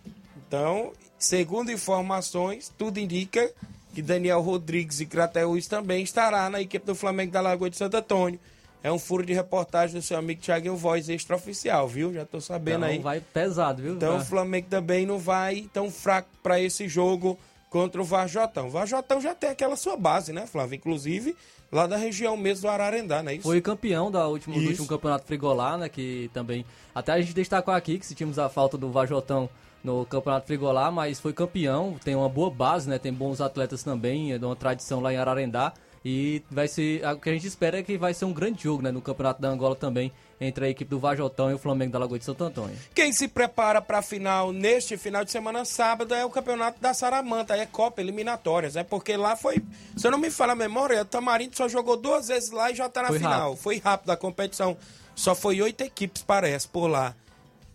Então, segundo informações, tudo indica que Daniel Rodrigues e Crateus também estará na equipe do Flamengo da Lagoa de Santo Antônio. É um furo de reportagem do seu amigo Thiago Voz, extraoficial, viu? Já tô sabendo Então aí. vai pesado, viu? Então o. Flamengo também não vai tão fraco para esse jogo contra o Varjotão. O Varjotão já tem aquela sua base, né, Flávio? Inclusive lá da região mesmo do Ararendá, não é isso? Foi campeão da última, do último campeonato Frigolá, né? Que também. Até a gente destacou aqui que sentimos a falta do Vajotão no campeonato Frigolá, mas foi campeão, tem uma boa base, né? Tem bons atletas também, é de uma tradição lá em Ararendá. E vai ser. O que a gente espera é que vai ser um grande jogo, né? No campeonato da Angola também, entre a equipe do Vajotão e o Flamengo da Lagoa de Santo Antônio. Quem se prepara para a final neste final de semana sábado é o campeonato da Saramanta, é Copa Eliminatórias, é porque lá foi, se eu não me fala a memória, o Tamarindo só jogou duas vezes lá e já tá na Foi final. rápido. Foi rápido a competição. Só foi oito equipes, parece, por lá.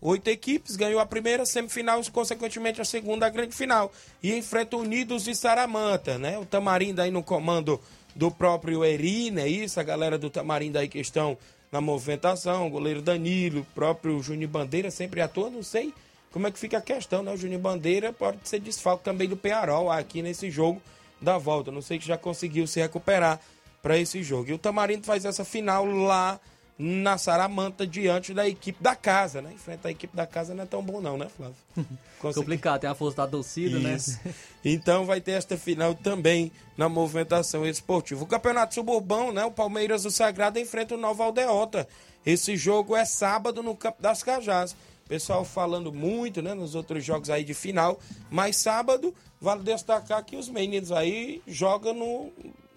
Oito equipes, ganhou a primeira semifinal e, consequentemente, a segunda, a grande final. E enfrenta o Unidos de Saramanta, né? O Tamarindo aí no comando do próprio Eri, né? Isso, a galera do Tamarindo aí que estão na movimentação, o goleiro Danilo, o próprio Juninho Bandeira sempre atua, não sei como é que fica a questão, né? O Juninho Bandeira pode ser desfalque também do Penharol aqui nesse jogo da volta. Não sei que já conseguiu se recuperar para esse jogo. E o Tamarindo faz essa final lá na Saramanta diante da equipe da casa, né? Enfrentar a equipe da casa não é tão bom não, né, Flávio? <laughs> Consegui- Complicado, tem a força da torcida, Isso. né? Então vai ter esta final também na movimentação esportiva. O Campeonato Suburbão, né? O Palmeiras do Sagrado enfrenta o Nova Aldeota. Esse jogo é sábado no Campo das Cajás. Pessoal falando muito, né? Nos outros jogos aí de final. Mas sábado, vale destacar que os meninos aí jogam no,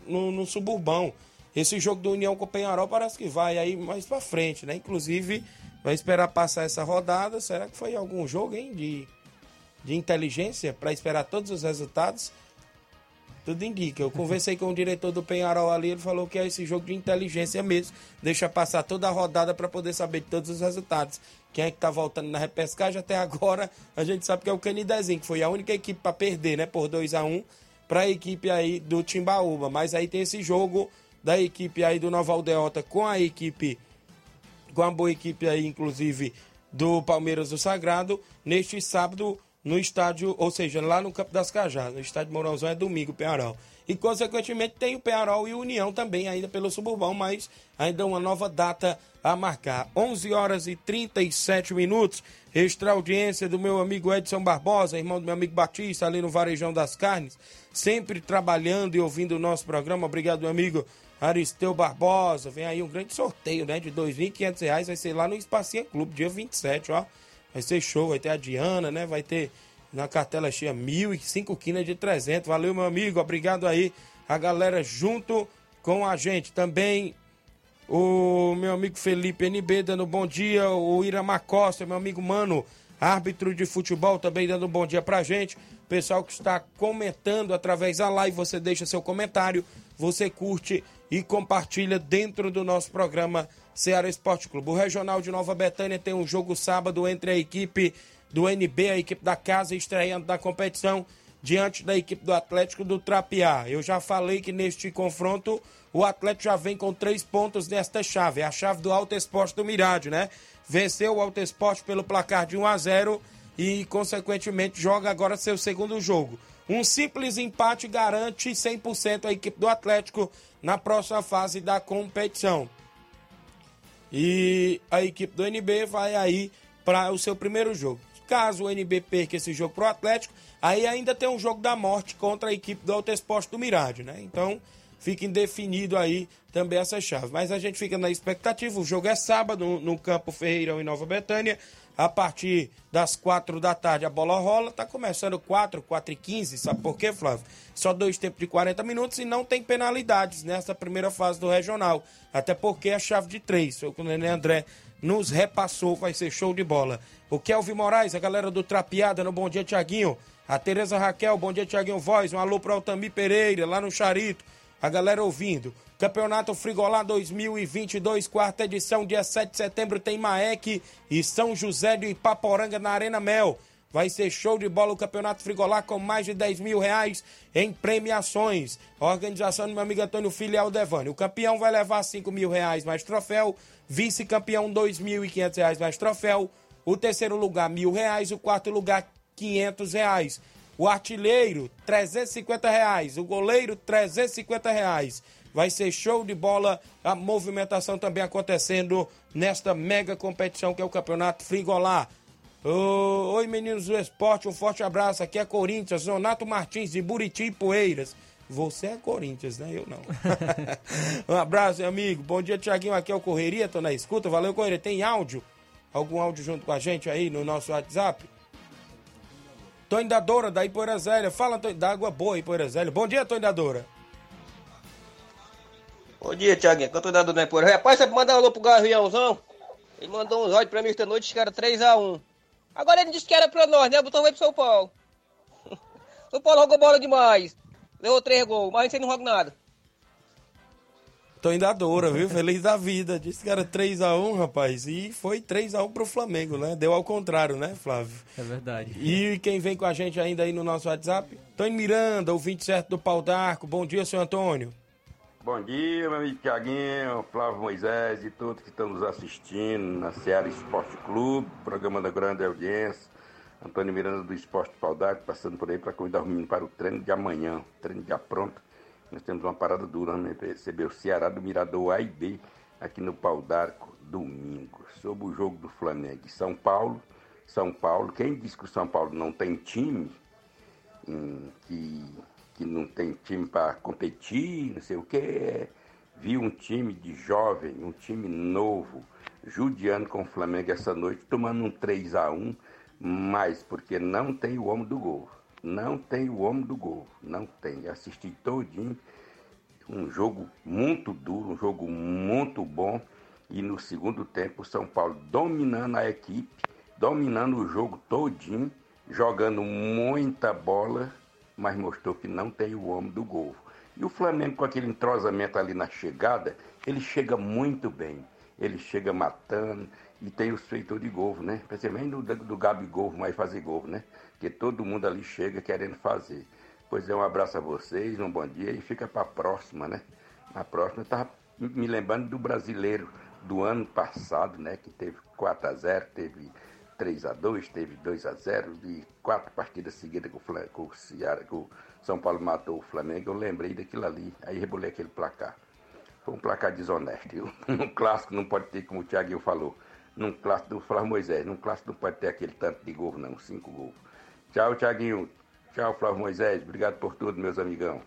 no, no Suburbão. Esse jogo do União com o Penharol parece que vai aí mais pra frente, né? Inclusive, vai esperar passar essa rodada. Será que foi algum jogo, hein? De de inteligência para esperar todos os resultados. Tudo indica. Eu conversei com o diretor do Penharol ali, ele falou que é esse jogo de inteligência mesmo. Deixa passar toda a rodada para poder saber todos os resultados. Quem é que tá voltando na repescagem até agora, a gente sabe que é o Canidezinho, que foi a única equipe para perder, né, por 2 a 1 para a equipe aí do Timbaúba. Mas aí tem esse jogo da equipe aí do Nova Aldeota com a equipe com a boa equipe aí, inclusive, do Palmeiras do Sagrado, neste sábado no estádio, ou seja, lá no Campo das Cajás, no estádio Mourãozão é domingo, Penharol. E, consequentemente, tem o Penharol e União também, ainda pelo Suburbão, mas ainda uma nova data a marcar. 11 horas e 37 minutos, extra audiência do meu amigo Edson Barbosa, irmão do meu amigo Batista, ali no Varejão das Carnes, sempre trabalhando e ouvindo o nosso programa. Obrigado, meu amigo Aristeu Barbosa. Vem aí um grande sorteio, né? De 2.500 reais. Vai ser lá no Espacinha Clube, dia 27, ó. Vai ser show. Vai ter a Diana, né? Vai ter na cartela cheia mil e cinco quinas de 300. Valeu, meu amigo. Obrigado aí. A galera junto com a gente. Também o meu amigo Felipe NB dando bom dia. O Iramar Costa, meu amigo Mano, árbitro de futebol, também dando bom dia pra gente. Pessoal que está comentando através da live, você deixa seu comentário, você curte e compartilha dentro do nosso programa Ceará Esporte Clube. O Regional de Nova Betânia tem um jogo sábado entre a equipe do NB, a equipe da casa, estreando na competição diante da equipe do Atlético do Trapiá. Eu já falei que neste confronto o Atlético já vem com três pontos nesta chave. É a chave do Alto Esporte do Mirádio, né? Venceu o Alto Esporte pelo placar de 1 a 0 e, consequentemente, joga agora seu segundo jogo. Um simples empate garante 100% a equipe do Atlético na próxima fase da competição. E a equipe do NB vai aí para o seu primeiro jogo. Caso o NB perca esse jogo pro Atlético, aí ainda tem um jogo da morte contra a equipe do Alto Esporte do Mirade, né? Então, fica indefinido aí também essa chave. Mas a gente fica na expectativa. O jogo é sábado no, no Campo Ferreirão em Nova Betânia. A partir das quatro da tarde a bola rola. Tá começando 4, 4 e 15. Sabe por quê, Flávio? Só dois tempos de 40 minutos e não tem penalidades nessa primeira fase do regional. Até porque a chave de três. O que o Nenê André nos repassou. Vai ser show de bola. O Kelvin Moraes, a galera do Trapeada no Bom Dia Tiaguinho. A Tereza Raquel, Bom Dia Tiaguinho Voz. Um alô para o Altamir Pereira, lá no Charito a galera ouvindo. Campeonato Frigolá 2022, quarta edição, dia 7 de setembro, tem Maek e São José de Ipaporanga na Arena Mel. Vai ser show de bola o Campeonato Frigolá com mais de 10 mil reais em premiações. A organização do meu amigo Antônio Filial Devani. O campeão vai levar 5 mil reais mais troféu. Vice-campeão, 2.500 reais mais troféu. O terceiro lugar, mil reais. O quarto lugar, 500 reais. O artilheiro, 350 reais. O goleiro, 350 reais. Vai ser show de bola. A movimentação também acontecendo nesta mega competição que é o Campeonato Frigolá. Oi, meninos do esporte, um forte abraço. Aqui é Corinthians, Zonato Martins, de Buriti e Poeiras. Você é Corinthians, né? Eu não. <laughs> um abraço, meu amigo. Bom dia, Tiaguinho. Aqui é o Correria, tô na escuta. Valeu, Correria. Tem áudio? Algum áudio junto com a gente aí no nosso WhatsApp? Tony da Doura, da. Fala, da Água Boa, Ipoeira Zélia. Bom dia, Tony Doura. Bom dia, Tiaguinho. Cantor da Ipoeira. Rapaz, você mandar um alô pro Gaviãozão? Ele mandou uns áudios pra mim esta noite, que era 3x1. Agora ele disse que era pra nós, né? Botou vai pro São Paulo. <laughs> São Paulo jogou bola demais. Levou três gols, mas a gente não joga nada. Tô indo Doura, viu? Feliz da vida. Disse que era 3x1, rapaz. E foi 3x1 pro Flamengo, né? Deu ao contrário, né, Flávio? É verdade. E quem vem com a gente ainda aí no nosso WhatsApp? Tony Miranda, o 27 do Pau d'Arco. Bom dia, senhor Antônio. Bom dia, meu amigo Tiaguinho, Flávio Moisés e todos que estão nos assistindo na Seara Esporte Clube, programa da grande audiência. Antônio Miranda do Esporte Pau d'Arco, passando por aí para convidar o menino para o treino de amanhã, treino já pronto nós temos uma parada dura, né? Receber o Ceará do Mirador A e B aqui no Pau d'Arco, domingo. Sobre o jogo do Flamengo e São Paulo. São Paulo, quem diz que o São Paulo não tem time, hum, que, que não tem time para competir, não sei o que, viu um time de jovem, um time novo, judiando com o Flamengo essa noite, tomando um 3 a 1 mas porque não tem o homem do gol. Não tem o homem do gol, não tem. Assisti todinho, um jogo muito duro, um jogo muito bom. E no segundo tempo, o São Paulo dominando a equipe, dominando o jogo todinho, jogando muita bola, mas mostrou que não tem o homem do gol. E o Flamengo, com aquele entrosamento ali na chegada, ele chega muito bem. Ele chega matando e tem os feitores de gol, né? Principalmente do, do Gabigol vai fazer gol, né? que todo mundo ali chega querendo fazer. Pois é, um abraço a vocês, um bom dia e fica para a próxima, né? Na próxima, eu estava me lembrando do brasileiro do ano passado, né? Que teve 4 a 0 teve 3 a 2 teve 2 a 0 e quatro partidas seguidas com o, com o, Ceará, com o São Paulo matou o Flamengo. Eu lembrei daquilo ali, aí rebolei aquele placar. Foi um placar desonesto. <laughs> Um clássico não pode ter, como o Thiaguinho falou, num clássico do <laughs> Flávio Moisés, num clássico não pode ter aquele tanto de gol, não, cinco gols. Tchau, Tiaguinho. Tchau, Flávio Moisés. Obrigado por tudo, meus amigão.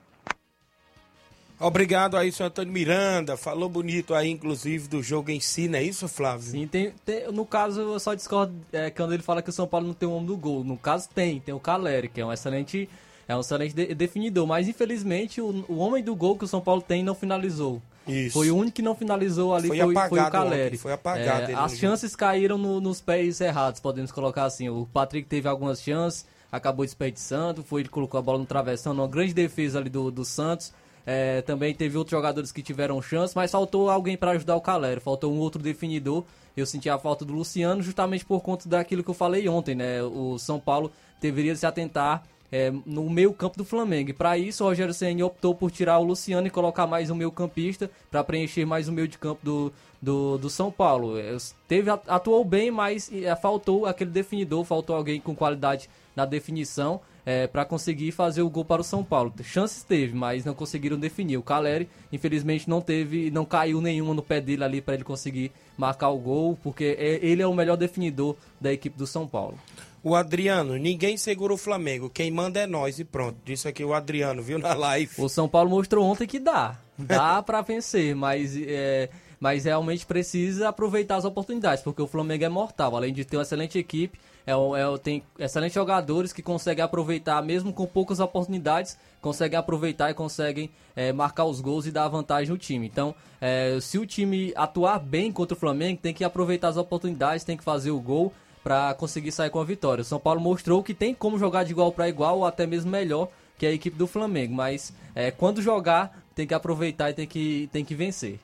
Obrigado aí, senhor Antônio Miranda. Falou bonito aí, inclusive, do jogo em si, não é isso, Flávio? Sim, tem, tem no caso, eu só discordo é, quando ele fala que o São Paulo não tem o homem do gol. No caso, tem. Tem o Caleri, que é um excelente, é um excelente de, definidor. Mas, infelizmente, o, o homem do gol que o São Paulo tem não finalizou. Isso. Foi o único que não finalizou ali, foi, foi, foi o Caleri. Foi apagado. É, as chances caíram no, nos pés errados, podemos colocar assim. O Patrick teve algumas chances, acabou desperdiçando, foi ele colocou a bola no travessão, numa grande defesa ali do, do Santos. É, também teve outros jogadores que tiveram chance, mas faltou alguém para ajudar o Caleri, faltou um outro definidor. Eu senti a falta do Luciano justamente por conta daquilo que eu falei ontem, né? O São Paulo deveria se atentar é, no meio campo do Flamengo. Para isso, o Rogério Ceni optou por tirar o Luciano e colocar mais um meio campista para preencher mais o meio de campo do, do, do São Paulo. É, teve, atuou bem, mas é, faltou aquele definidor, faltou alguém com qualidade na definição é, para conseguir fazer o gol para o São Paulo. Chances teve, mas não conseguiram definir. O Caleri, infelizmente, não teve, não caiu nenhuma no pé dele ali para ele conseguir marcar o gol, porque é, ele é o melhor definidor da equipe do São Paulo. O Adriano, ninguém segura o Flamengo, quem manda é nós e pronto. Disse aqui o Adriano, viu, na live. O São Paulo mostrou ontem que dá. Dá <laughs> para vencer, mas, é, mas realmente precisa aproveitar as oportunidades, porque o Flamengo é mortal. Além de ter uma excelente equipe, é, é, tem excelentes jogadores que conseguem aproveitar, mesmo com poucas oportunidades, conseguem aproveitar e conseguem é, marcar os gols e dar vantagem no time. Então, é, se o time atuar bem contra o Flamengo, tem que aproveitar as oportunidades, tem que fazer o gol para conseguir sair com a vitória. O São Paulo mostrou que tem como jogar de igual para igual ou até mesmo melhor que a equipe do Flamengo, mas é, quando jogar tem que aproveitar e tem que, tem que vencer.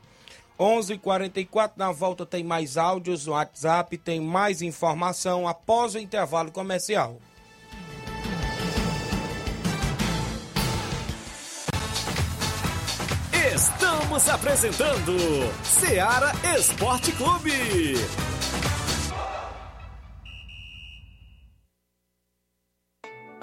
11:44 na volta tem mais áudios no WhatsApp, tem mais informação após o intervalo comercial. Estamos apresentando Seara Esporte Clube.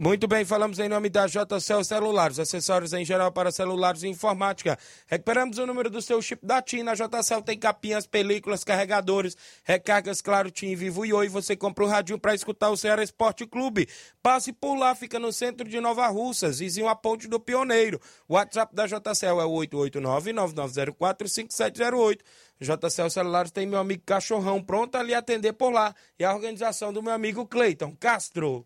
Muito bem, falamos em nome da JCL Celulares, acessórios em geral para celulares e informática. Recuperamos o número do seu chip da TIM. Na JCL tem capinhas, películas, carregadores, recargas, claro, TIM, Vivo e Oi. Você compra o radinho para escutar o Ceará Esporte Clube. Passe por lá, fica no centro de Nova Russas, vizinho a Ponte do Pioneiro. O WhatsApp da JCL é o 889-9904-5708. JCL Celulares tem meu amigo Cachorrão pronto a lhe atender por lá. E a organização do meu amigo Cleiton Castro.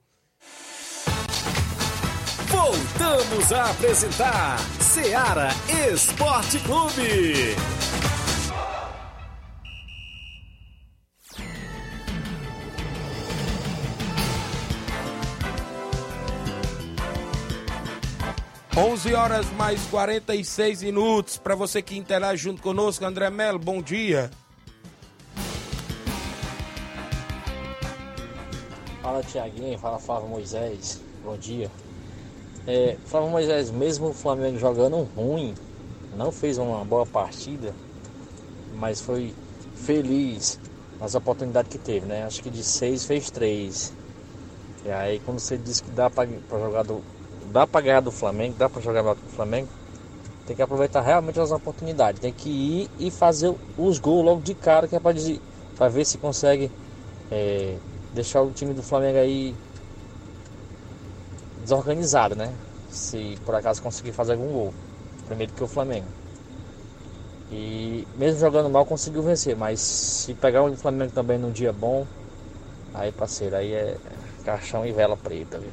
Voltamos a apresentar Seara Esporte Clube. Onze horas mais 46 minutos. Para você que interage junto conosco, André Melo, bom dia. Fala Tiaguinho, fala Flávio Moisés, bom dia. É, Flávio Moisés, mesmo o Flamengo jogando ruim, não fez uma boa partida, mas foi feliz nas oportunidades que teve, né? Acho que de seis fez três. E aí quando você diz que dá para jogar do. dá para ganhar do Flamengo, dá para jogar melhor que o Flamengo, tem que aproveitar realmente as oportunidades. Tem que ir e fazer os gols logo de cara, que é para ver se consegue é, deixar o time do Flamengo aí desorganizado, né? Se por acaso conseguir fazer algum gol. Primeiro que o Flamengo. E mesmo jogando mal conseguiu vencer, mas se pegar o Flamengo também num dia bom, aí parceiro, aí é caixão e vela preta, viu?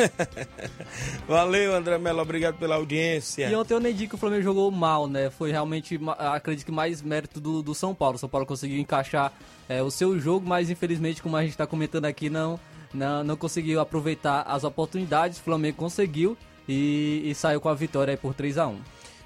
<laughs> Valeu, André Melo, obrigado pela audiência. E ontem eu nem digo que o Flamengo jogou mal, né? Foi realmente, acredito que mais mérito do, do São Paulo. O São Paulo conseguiu encaixar é, o seu jogo, mas infelizmente, como a gente está comentando aqui, não não, não conseguiu aproveitar as oportunidades. O Flamengo conseguiu e, e saiu com a vitória por 3 a 1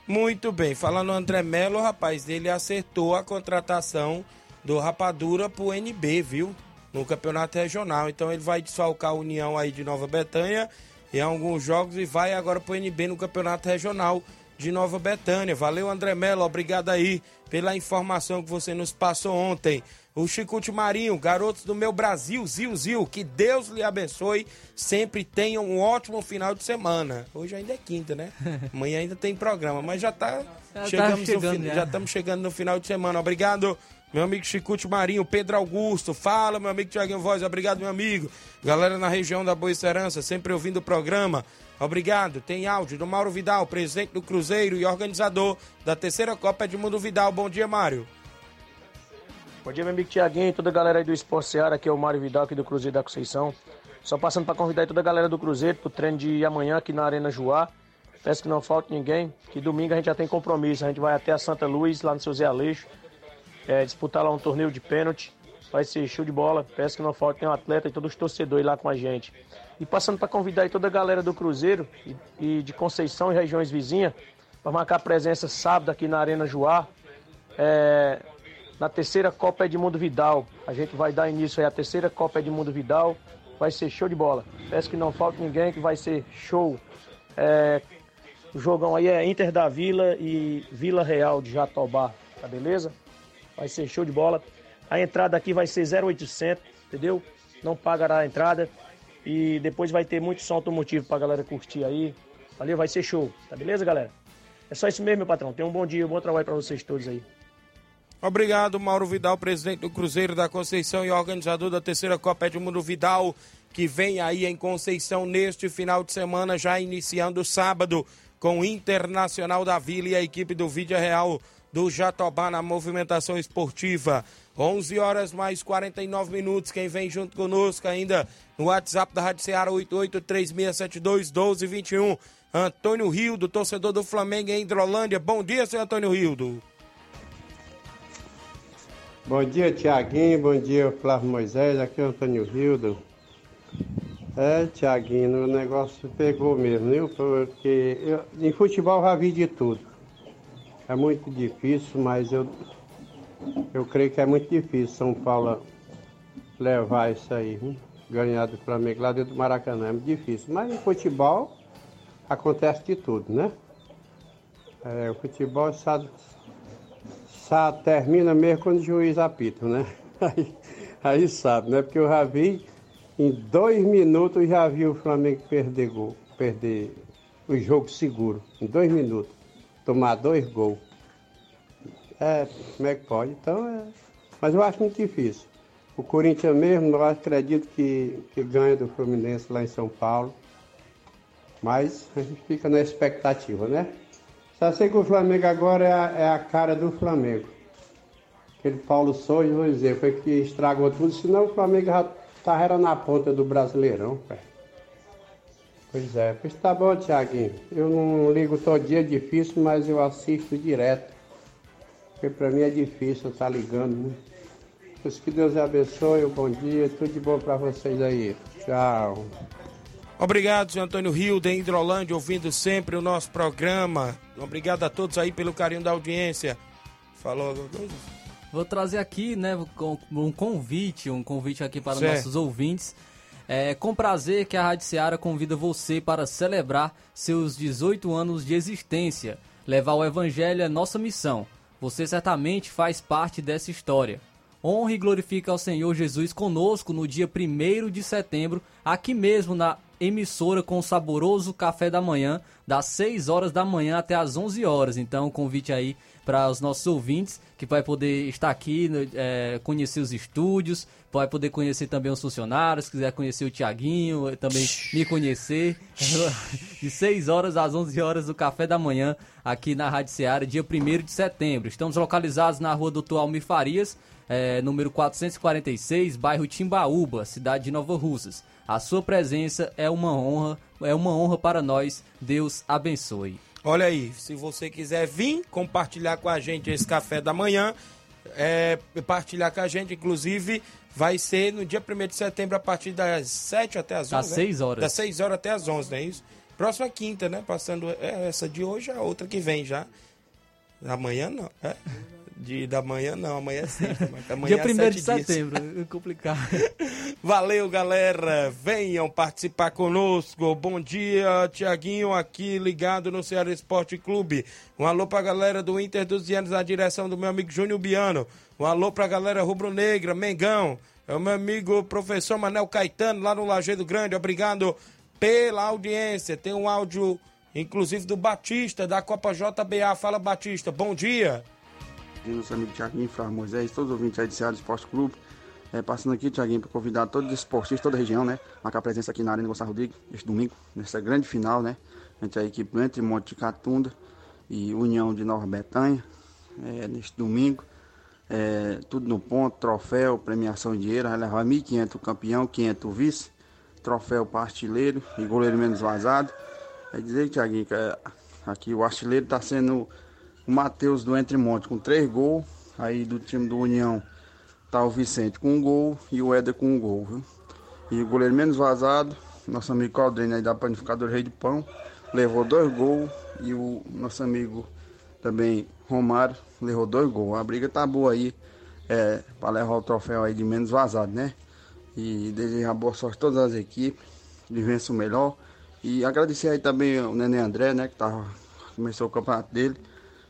Muito bem, falando André Melo, rapaz, ele acertou a contratação do Rapadura pro NB, viu? No campeonato regional. Então ele vai desfalcar a União aí de Nova Betânia em alguns jogos e vai agora pro NB no campeonato regional de Nova Betânia. Valeu, André Melo, obrigado aí pela informação que você nos passou ontem o Chicute Marinho, garotos do meu Brasil, Zil Zil, que Deus lhe abençoe, sempre tenham um ótimo final de semana. Hoje ainda é quinta, né? <laughs> Amanhã ainda tem programa, mas já tá, já chegamos tá chegando, no, já estamos chegando no final de semana. Obrigado, meu amigo Chicute Marinho, Pedro Augusto, fala, meu amigo Tiaguinho Voz, obrigado, meu amigo. Galera na região da Boa Esperança, sempre ouvindo o programa. Obrigado. Tem áudio do Mauro Vidal, presidente do Cruzeiro e organizador da terceira Copa Edmundo Vidal. Bom dia, Mário. Bom dia, meu amigo Tiaguinho e toda a galera aí do Esporte Seara. Aqui é o Mário Vidal, aqui do Cruzeiro da Conceição. Só passando para convidar toda a galera do Cruzeiro pro treino de amanhã aqui na Arena Joá. Peço que não falte ninguém, que domingo a gente já tem compromisso. A gente vai até a Santa Luz, lá no seu Zé Aleixo, é, disputar lá um torneio de pênalti. vai ser show de bola. Peço que não falte nenhum atleta e todos os torcedores lá com a gente. E passando para convidar toda a galera do Cruzeiro e, e de Conceição e regiões vizinhas para marcar presença sábado aqui na Arena Joá. É, na terceira Copa Edmundo Vidal. A gente vai dar início aí à terceira Copa Edmundo Vidal. Vai ser show de bola. Peço que não falte ninguém, que vai ser show. É, o jogão aí é Inter da Vila e Vila Real de Jatobá, tá beleza? Vai ser show de bola. A entrada aqui vai ser 0800, entendeu? Não pagará a entrada. E depois vai ter muito som automotivo pra galera curtir aí. Valeu, vai ser show, tá beleza, galera? É só isso mesmo, meu patrão. Tenha um bom dia, um bom trabalho para vocês todos aí. Obrigado, Mauro Vidal, presidente do Cruzeiro da Conceição e organizador da terceira Copa Edmundo Vidal, que vem aí em Conceição neste final de semana, já iniciando sábado, com o Internacional da Vila e a equipe do Vídeo Real do Jatobá na movimentação esportiva. 11 horas mais 49 minutos. Quem vem junto conosco ainda no WhatsApp da Rádio Ceará 8836721221. Antônio Rildo, torcedor do Flamengo em Hidrolândia. Bom dia, senhor Antônio Rildo. Bom dia, Tiaguinho. Bom dia, Flávio Moisés. Aqui é o Antônio Rildo. É, Tiaguinho, o negócio pegou mesmo, viu? Porque eu, em futebol já vi de tudo. É muito difícil, mas eu, eu creio que é muito difícil São Paulo levar isso aí, viu? ganhar do Flamengo lá dentro do Maracanã. É muito difícil. Mas em futebol acontece de tudo, né? É, o futebol só, só termina mesmo quando o juiz apita, né? <laughs> Aí, aí sabe, né? Porque eu já vi, em dois minutos já vi o Flamengo perder gol, perder o jogo seguro. Em dois minutos. Tomar dois gols. É, como é que pode? Então é. Mas eu acho muito difícil. O Corinthians mesmo, eu acredito que, que ganha do Fluminense lá em São Paulo. Mas a gente fica na expectativa, né? Só sei que o Flamengo agora é a, é a cara do Flamengo. Aquele Paulo Souza, vou dizer, foi que estragou tudo, senão o Flamengo já estava na ponta do Brasileirão, pai. Pois é, pois tá bom, Tiaguinho. Eu não ligo todo dia, é difícil, mas eu assisto direto. Porque para mim é difícil estar tá ligando, né? Pois que Deus abençoe, bom dia, tudo de bom para vocês aí. Tchau. Obrigado, senhor Antônio Rio, de Hidrolândia, ouvindo sempre o nosso programa. Obrigado a todos aí pelo carinho da audiência. Falou alguma coisa? Vou trazer aqui, né, um convite, um convite aqui para Certo. nossos ouvintes. É com prazer que a Rádio Seara convida você para celebrar seus 18 anos de existência. Levar o Evangelho é nossa missão. Você certamente faz parte dessa história. Honre e glorifique ao Senhor Jesus conosco no dia 1 de setembro, aqui mesmo na emissora com o saboroso café da manhã, das 6 horas da manhã até as 11 horas. Então, convite aí para os nossos ouvintes que vai poder estar aqui, é, conhecer os estúdios, vai poder conhecer também os funcionários, se quiser conhecer o Tiaguinho, eh, também me conhecer, <laughs> de 6 horas às 11 horas do café da manhã, aqui na Rádio Seara, dia 1 de setembro. Estamos localizados na rua Doutor Almir Farias, é, número 446, bairro Timbaúba, cidade de Nova Russas. A sua presença é uma honra, é uma honra para nós. Deus abençoe. Olha aí, se você quiser vir compartilhar com a gente esse café da manhã, é, partilhar com a gente, inclusive, vai ser no dia 1 de setembro, a partir das 7 até as 11. Das né? 6 horas. Das 6 horas até as 11, não é isso? Próxima quinta, né? Passando é, essa de hoje, a outra que vem já. Amanhã não, é? De, da manhã não, amanhã é sexta. mas Amanhã dia é 1 sete de setembro, é complicado. <laughs> Valeu, galera. Venham participar conosco. Bom dia, Tiaguinho, aqui ligado no Ceará Esporte Clube. Um alô pra galera do Inter dos Dianos, na direção do meu amigo Júnior Biano. Um alô pra galera rubro-negra, Mengão. É o meu amigo professor Manel Caetano, lá no Lajeado Grande. Obrigado pela audiência. Tem um áudio, inclusive, do Batista, da Copa JBA. Fala, Batista. Bom dia. Dia, nosso amigo Tiaguinho, Flávio Moisés, todos os ouvintes aí de Ceará Esporte Clube. É, passando aqui, Tiaguinho, para convidar todos os esportistas, toda a região, né? Marcar presença aqui na Arena Gonçalo Rodrigues, este domingo, nessa grande final, né? Entre a equipe Entre Monte de Catunda e União de Nova Betânia, é, neste domingo. É, tudo no ponto, troféu, premiação em dinheiro, vai levar 1.500 o campeão, 500 o vice, troféu para artilheiro e goleiro menos vazado. É dizer, Tiaguinho, que é, aqui o artilheiro está sendo o Matheus do Entre Monte com três gols. Aí do time do União tá o Vicente com um gol e o Éder com um gol, viu? E o goleiro menos vazado, nosso amigo Caldrene aí da Panificadora Rei de Pão, levou dois gols e o nosso amigo também Romário levou dois gols. A briga tá boa aí é, para levar o troféu aí de menos vazado, né? E desejar boa sorte a todas as equipes, de o melhor. E agradecer aí também o Nenê André, né? Que tava, começou o campeonato dele.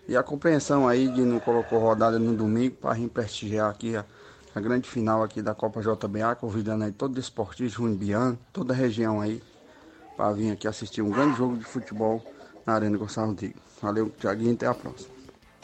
E a compreensão aí de não colocou rodada no domingo para vir prestigiar aqui a, a grande final aqui da Copa JBA, convidando aí todo esportista ruimbiano, toda a região aí, para vir aqui assistir um grande jogo de futebol na Arena Gonçalo Digo. Valeu, Tiaguinho, até a próxima.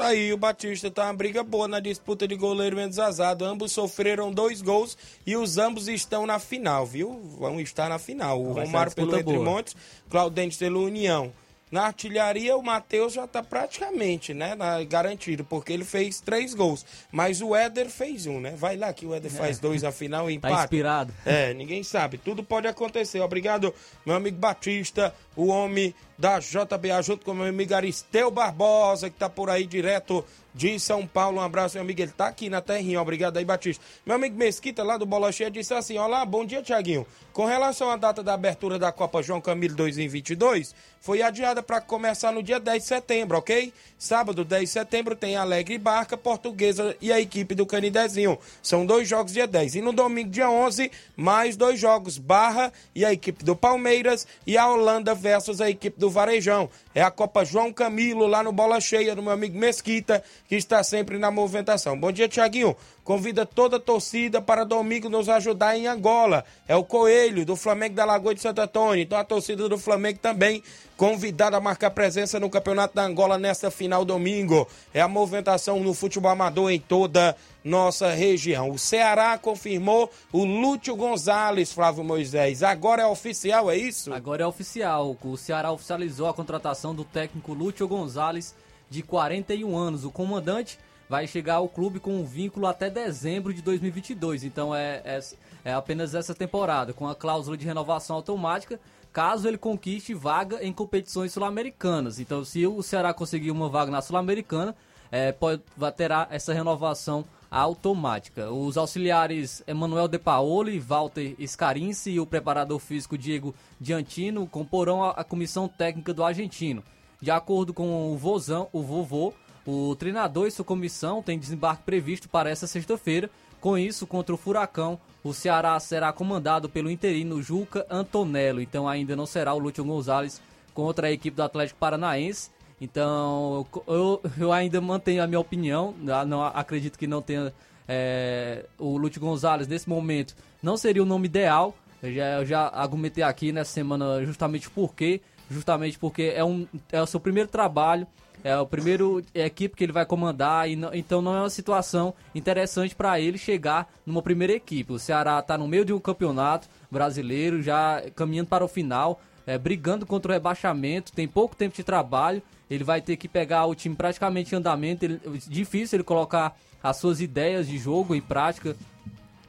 Tá aí, o Batista tá uma briga boa na disputa de goleiro menos vazado. Ambos sofreram dois gols e os ambos estão na final, viu? Vão estar na final. O Vai Romário pelo Entre boa. Montes, Claudente pelo União. Na artilharia, o Matheus já tá praticamente, né, na- garantido, porque ele fez três gols. Mas o Éder fez um, né? Vai lá que o Éder faz dois na final e Tá empata. inspirado. É, ninguém sabe. Tudo pode acontecer. Obrigado, meu amigo Batista, o homem da JBA, junto com meu amigo Aristeu Barbosa, que tá por aí direto de São Paulo. Um abraço, meu amigo. Ele tá aqui na terrinha. Obrigado aí, Batista. Meu amigo Mesquita, lá do Bola Cheia, disse assim: Olá, bom dia, Tiaguinho. Com relação à data da abertura da Copa João Camilo 2022, foi adiada para começar no dia 10 de setembro, ok? Sábado, 10 de setembro, tem Alegre Barca, Portuguesa e a equipe do Canidezinho. São dois jogos dia 10. E no domingo, dia 11, mais dois jogos: Barra e a equipe do Palmeiras e a Holanda versus a equipe do Varejão. É a Copa João Camilo, lá no Bola Cheia, do meu amigo Mesquita, que está sempre na movimentação. Bom dia, Tiaguinho. Convida toda a torcida para domingo nos ajudar em Angola. É o Coelho, do Flamengo da Lagoa de Santo Antônio. Então a torcida do Flamengo também convidada a marcar presença no Campeonato da Angola nesta final domingo. É a movimentação no futebol amador em toda nossa região. O Ceará confirmou o Lúcio Gonzalez, Flávio Moisés. Agora é oficial, é isso? Agora é oficial. O Ceará oficializou a contratação do técnico Lúcio Gonzalez, de 41 anos. O comandante vai chegar ao clube com um vínculo até dezembro de 2022. Então é, é, é apenas essa temporada, com a cláusula de renovação automática, caso ele conquiste vaga em competições sul-americanas. Então, se o Ceará conseguir uma vaga na Sul-Americana, é, pode, terá essa renovação automática. Os auxiliares Emanuel De Paoli, Walter Scarinci e o preparador físico Diego Giantino comporão a, a comissão técnica do argentino. De acordo com o Vozão, o vovô, o treinador e sua comissão têm desembarque previsto para essa sexta-feira. Com isso, contra o Furacão, o Ceará será comandado pelo interino Juca Antonello. Então ainda não será o Lúcio Gonzalez contra a equipe do Atlético Paranaense. Então eu, eu ainda mantenho a minha opinião. ah, Não acredito que não tenha é, o Lúcio Gonzalez nesse momento. Não seria o nome ideal. Eu já, eu já argumentei aqui nessa semana justamente porque, justamente porque é, um, é o seu primeiro trabalho. É o primeiro equipe que ele vai comandar, e não- então não é uma situação interessante para ele chegar numa primeira equipe. O Ceará está no meio de um campeonato brasileiro, já caminhando para o final, é, brigando contra o rebaixamento, tem pouco tempo de trabalho, ele vai ter que pegar o time praticamente em andamento, ele- difícil ele colocar as suas ideias de jogo em prática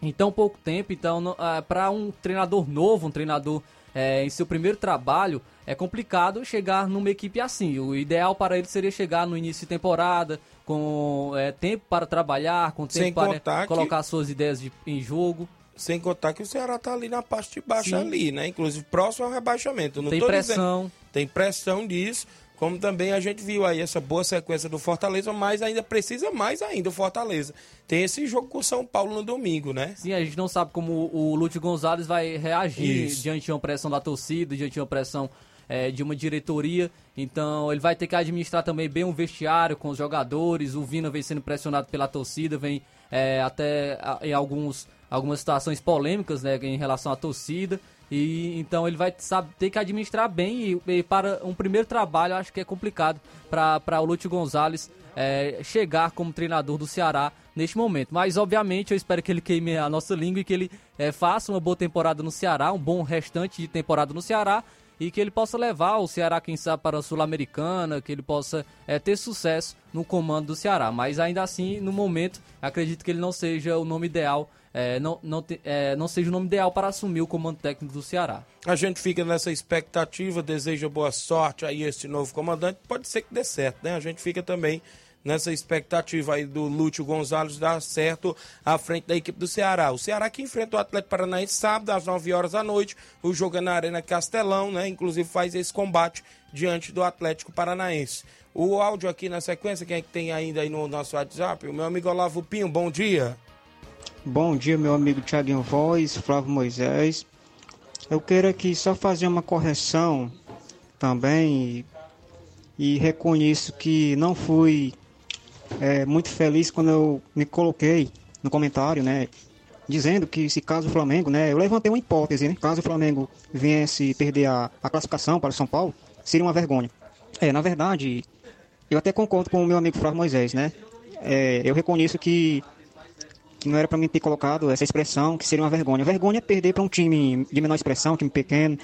em tão pouco tempo. Então, para um treinador novo, um treinador é, em seu primeiro trabalho, é complicado chegar numa equipe assim. O ideal para ele seria chegar no início de temporada, com é, tempo para trabalhar, com tempo Sem para que- colocar suas ideias de- em jogo. Sem contar que o Ceará tá ali na parte de baixo Sim. ali, né? Inclusive próximo ao rebaixamento. Não Tem pressão. dizendo- tem pressão disso. Como também a gente viu aí essa boa sequência do Fortaleza, mas ainda precisa mais ainda o Fortaleza. Tem esse jogo com o São Paulo no domingo, né? Sim, a gente não sabe como o Lúcio Gonzalez vai reagir Isso. diante de uma pressão da torcida, diante de uma pressão é, de uma diretoria. Então ele vai ter que administrar também bem o vestiário com os jogadores. O Vina vem sendo pressionado pela torcida, vem é, até em alguns, algumas situações polêmicas né, em relação à torcida. E então ele vai sabe, ter que administrar bem e, e para um primeiro trabalho acho que é complicado para o Lúcio Gonzalez é, chegar como treinador do Ceará neste momento. Mas obviamente eu espero que ele queime a nossa língua e que ele é, faça uma boa temporada no Ceará, um bom restante de temporada no Ceará e que ele possa levar o Ceará, quem sabe, para a Sul-Americana, que ele possa é, ter sucesso no comando do Ceará. Mas ainda assim, no momento, acredito que ele não seja o nome ideal, é, não, não, é, não seja o nome ideal para assumir o comando técnico do Ceará. A gente fica nessa expectativa, deseja boa sorte aí a esse novo comandante. Pode ser que dê certo, né? A gente fica também nessa expectativa aí do Lúcio Gonzalez dar certo à frente da equipe do Ceará. O Ceará que enfrenta o Atlético Paranaense sábado às 9 horas da noite. O jogo é na Arena Castelão, né? Inclusive faz esse combate diante do Atlético Paranaense. O áudio aqui na sequência, quem é que tem ainda aí no nosso WhatsApp? O meu amigo Olavo Pinho, bom dia. Bom dia, meu amigo Thiaguinho Voz, Flávio Moisés. Eu quero aqui só fazer uma correção também e, e reconheço que não fui é, muito feliz quando eu me coloquei no comentário, né? Dizendo que se caso o Flamengo, né? Eu levantei uma hipótese, né? Caso o Flamengo viesse perder a, a classificação para o São Paulo, seria uma vergonha. É, na verdade, eu até concordo com o meu amigo Flávio Moisés, né? É, eu reconheço que, que não era para mim ter colocado essa expressão, que seria uma vergonha. Vergonha é perder para um time de menor expressão, time pequeno,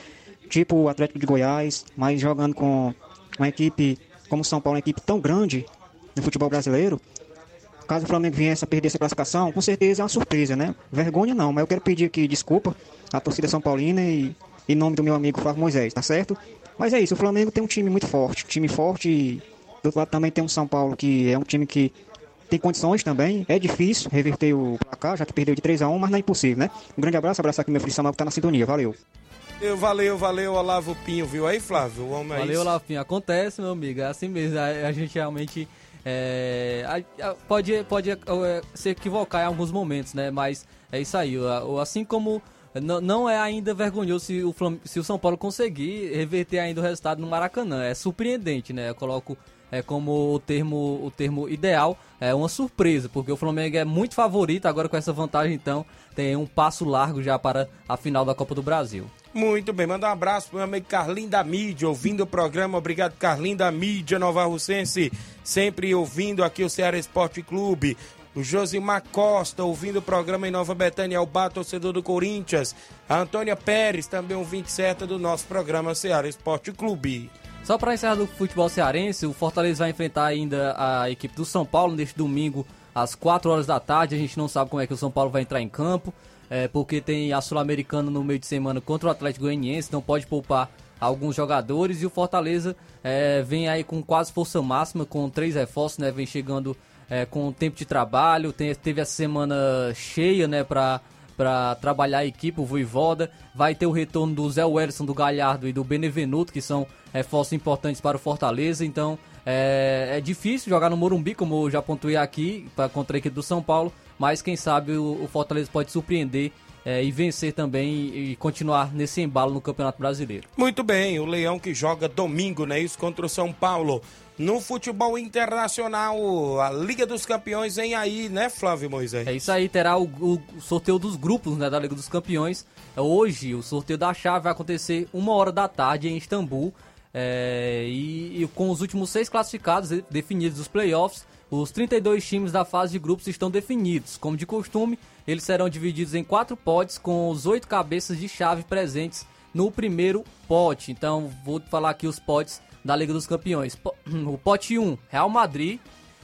tipo o Atlético de Goiás, mas jogando com uma equipe como São Paulo, uma equipe tão grande no futebol brasileiro. Caso o Flamengo viesse a perder essa classificação, com certeza é uma surpresa, né? Vergonha não, mas eu quero pedir aqui desculpa à torcida São Paulina e em nome do meu amigo Flávio Moisés, tá certo? Mas é isso, o Flamengo tem um time muito forte, um time forte e do outro lado também tem um São Paulo que é um time que tem condições também. É difícil reverter o placar, já que perdeu de 3 a 1 mas não é impossível, né? Um grande abraço, abraço aqui meu filho Samuel que tá na sintonia. Valeu. Valeu, valeu, Olavo Pinho, viu aí, Flávio? O homem é Valeu, isso. Olavo Pinho. Acontece, meu amigo, é assim mesmo. A, a gente realmente é, a- a- pode, pode é, se equivocar em alguns momentos, né? Mas é isso aí. Assim como n- não é ainda vergonhoso se o, Flam- se o São Paulo conseguir reverter ainda o resultado no Maracanã. É surpreendente, né? Eu coloco é, como o termo, o termo ideal, é uma surpresa, porque o Flamengo é muito favorito agora com essa vantagem, então tem um passo largo já para a final da Copa do Brasil. Muito bem, manda um abraço pro meu amigo Carlinho da Mídia, ouvindo o programa. Obrigado, Carlinho da Mídia Nova Russense, sempre ouvindo aqui o Ceará Esporte Clube. O Josimar Costa, ouvindo o programa em Nova Betânia, é o Bar, torcedor do Corinthians. A Antônia Pérez, também um 27 do nosso programa Ceará Esporte Clube. Só para encerrar do futebol cearense, o Fortaleza vai enfrentar ainda a equipe do São Paulo neste domingo às 4 horas da tarde. A gente não sabe como é que o São Paulo vai entrar em campo, é, porque tem a Sul-Americana no meio de semana contra o Atlético Goianiense, não pode poupar alguns jogadores. E o Fortaleza é, vem aí com quase força máxima, com três reforços, né? Vem chegando é, com tempo de trabalho, tem- teve a semana cheia, né, para para trabalhar a equipe, o Voivoda. Vai ter o retorno do Zé Wellison, do Galhardo e do Benevenuto, que são reforços importantes para o Fortaleza. Então é, é difícil jogar no Morumbi, como eu já pontuei aqui, pra, contra a equipe do São Paulo. Mas quem sabe o, o Fortaleza pode surpreender é, e vencer também e, e continuar nesse embalo no Campeonato Brasileiro. Muito bem, o Leão que joga domingo, né? Isso contra o São Paulo. No futebol internacional, a Liga dos Campeões vem aí, né, Flávio Moisés? É isso aí, terá o, o sorteio dos grupos né, da Liga dos Campeões. É, Hoje, o sorteio da chave vai acontecer uma hora da tarde em Istambul. É, e, e com os últimos seis classificados de- definidos dos playoffs, os 32 times da fase de grupos estão definidos. Como de costume, eles serão divididos em quatro potes com os oito cabeças de chave presentes no primeiro pote. Então, vou falar aqui os potes da Liga dos Campeões. <clears throat> O pote 1, Real Madrid,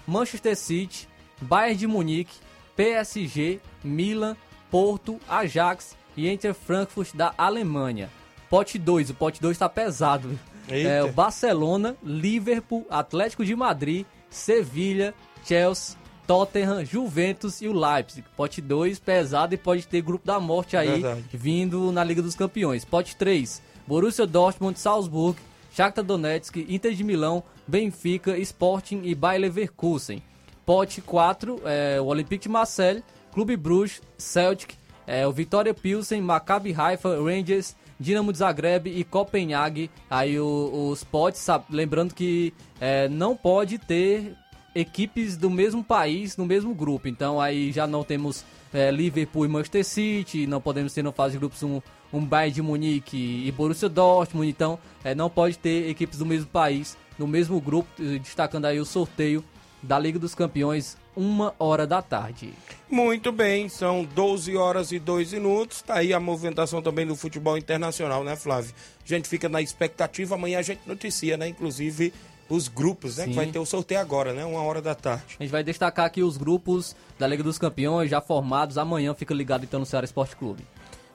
Manchester City, Bayern de Munique, PSG, Milan, Porto, Ajax e Inter Frankfurt da Alemanha. Pote 2, o pote 2 tá pesado. Eita. É o Barcelona, Liverpool, Atlético de Madrid, Sevilha, Chelsea, Tottenham, Juventus e o Leipzig. Pote 2, pesado e pode ter grupo da morte aí Verdade. vindo na Liga dos Campeões. Pote 3, Borussia Dortmund, Salzburg, Shakhtar Donetsk, Inter de Milão, Benfica, Sporting e Bayer Leverkusen. Pote 4, é, o Olympique de Marseille, Clube Bruges, Celtic, é, o Vitória Pilsen, Maccabi Haifa, Rangers, Dinamo de Zagreb e Copenhague. Aí o- os potes, lembrando que é, não pode ter equipes do mesmo país no mesmo grupo. Então aí já não temos é, Liverpool e Manchester City, não podemos ter na fase de grupos um, um Bayern de Munique e Borussia Dortmund. Então é, não pode ter equipes do mesmo país no mesmo grupo, eh, destacando aí o sorteio da Liga dos Campeões, uma hora da tarde. Muito bem, são 12 horas e 2 minutos. Tá aí a movimentação também do futebol internacional, né, Flávio? A gente fica na expectativa, amanhã a gente noticia, né? Inclusive os grupos, né? Que Sim. vai ter o sorteio agora, né? Uma hora da tarde. A gente vai destacar aqui os grupos da Liga dos Campeões já formados. Amanhã fica ligado então no Ceará Esporte Clube.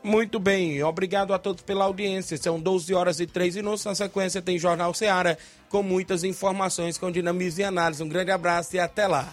Muito bem, obrigado a todos pela audiência. São 12 horas e 3 minutos. Na sequência tem Jornal Seara com muitas informações com dinamismo e análise. Um grande abraço e até lá.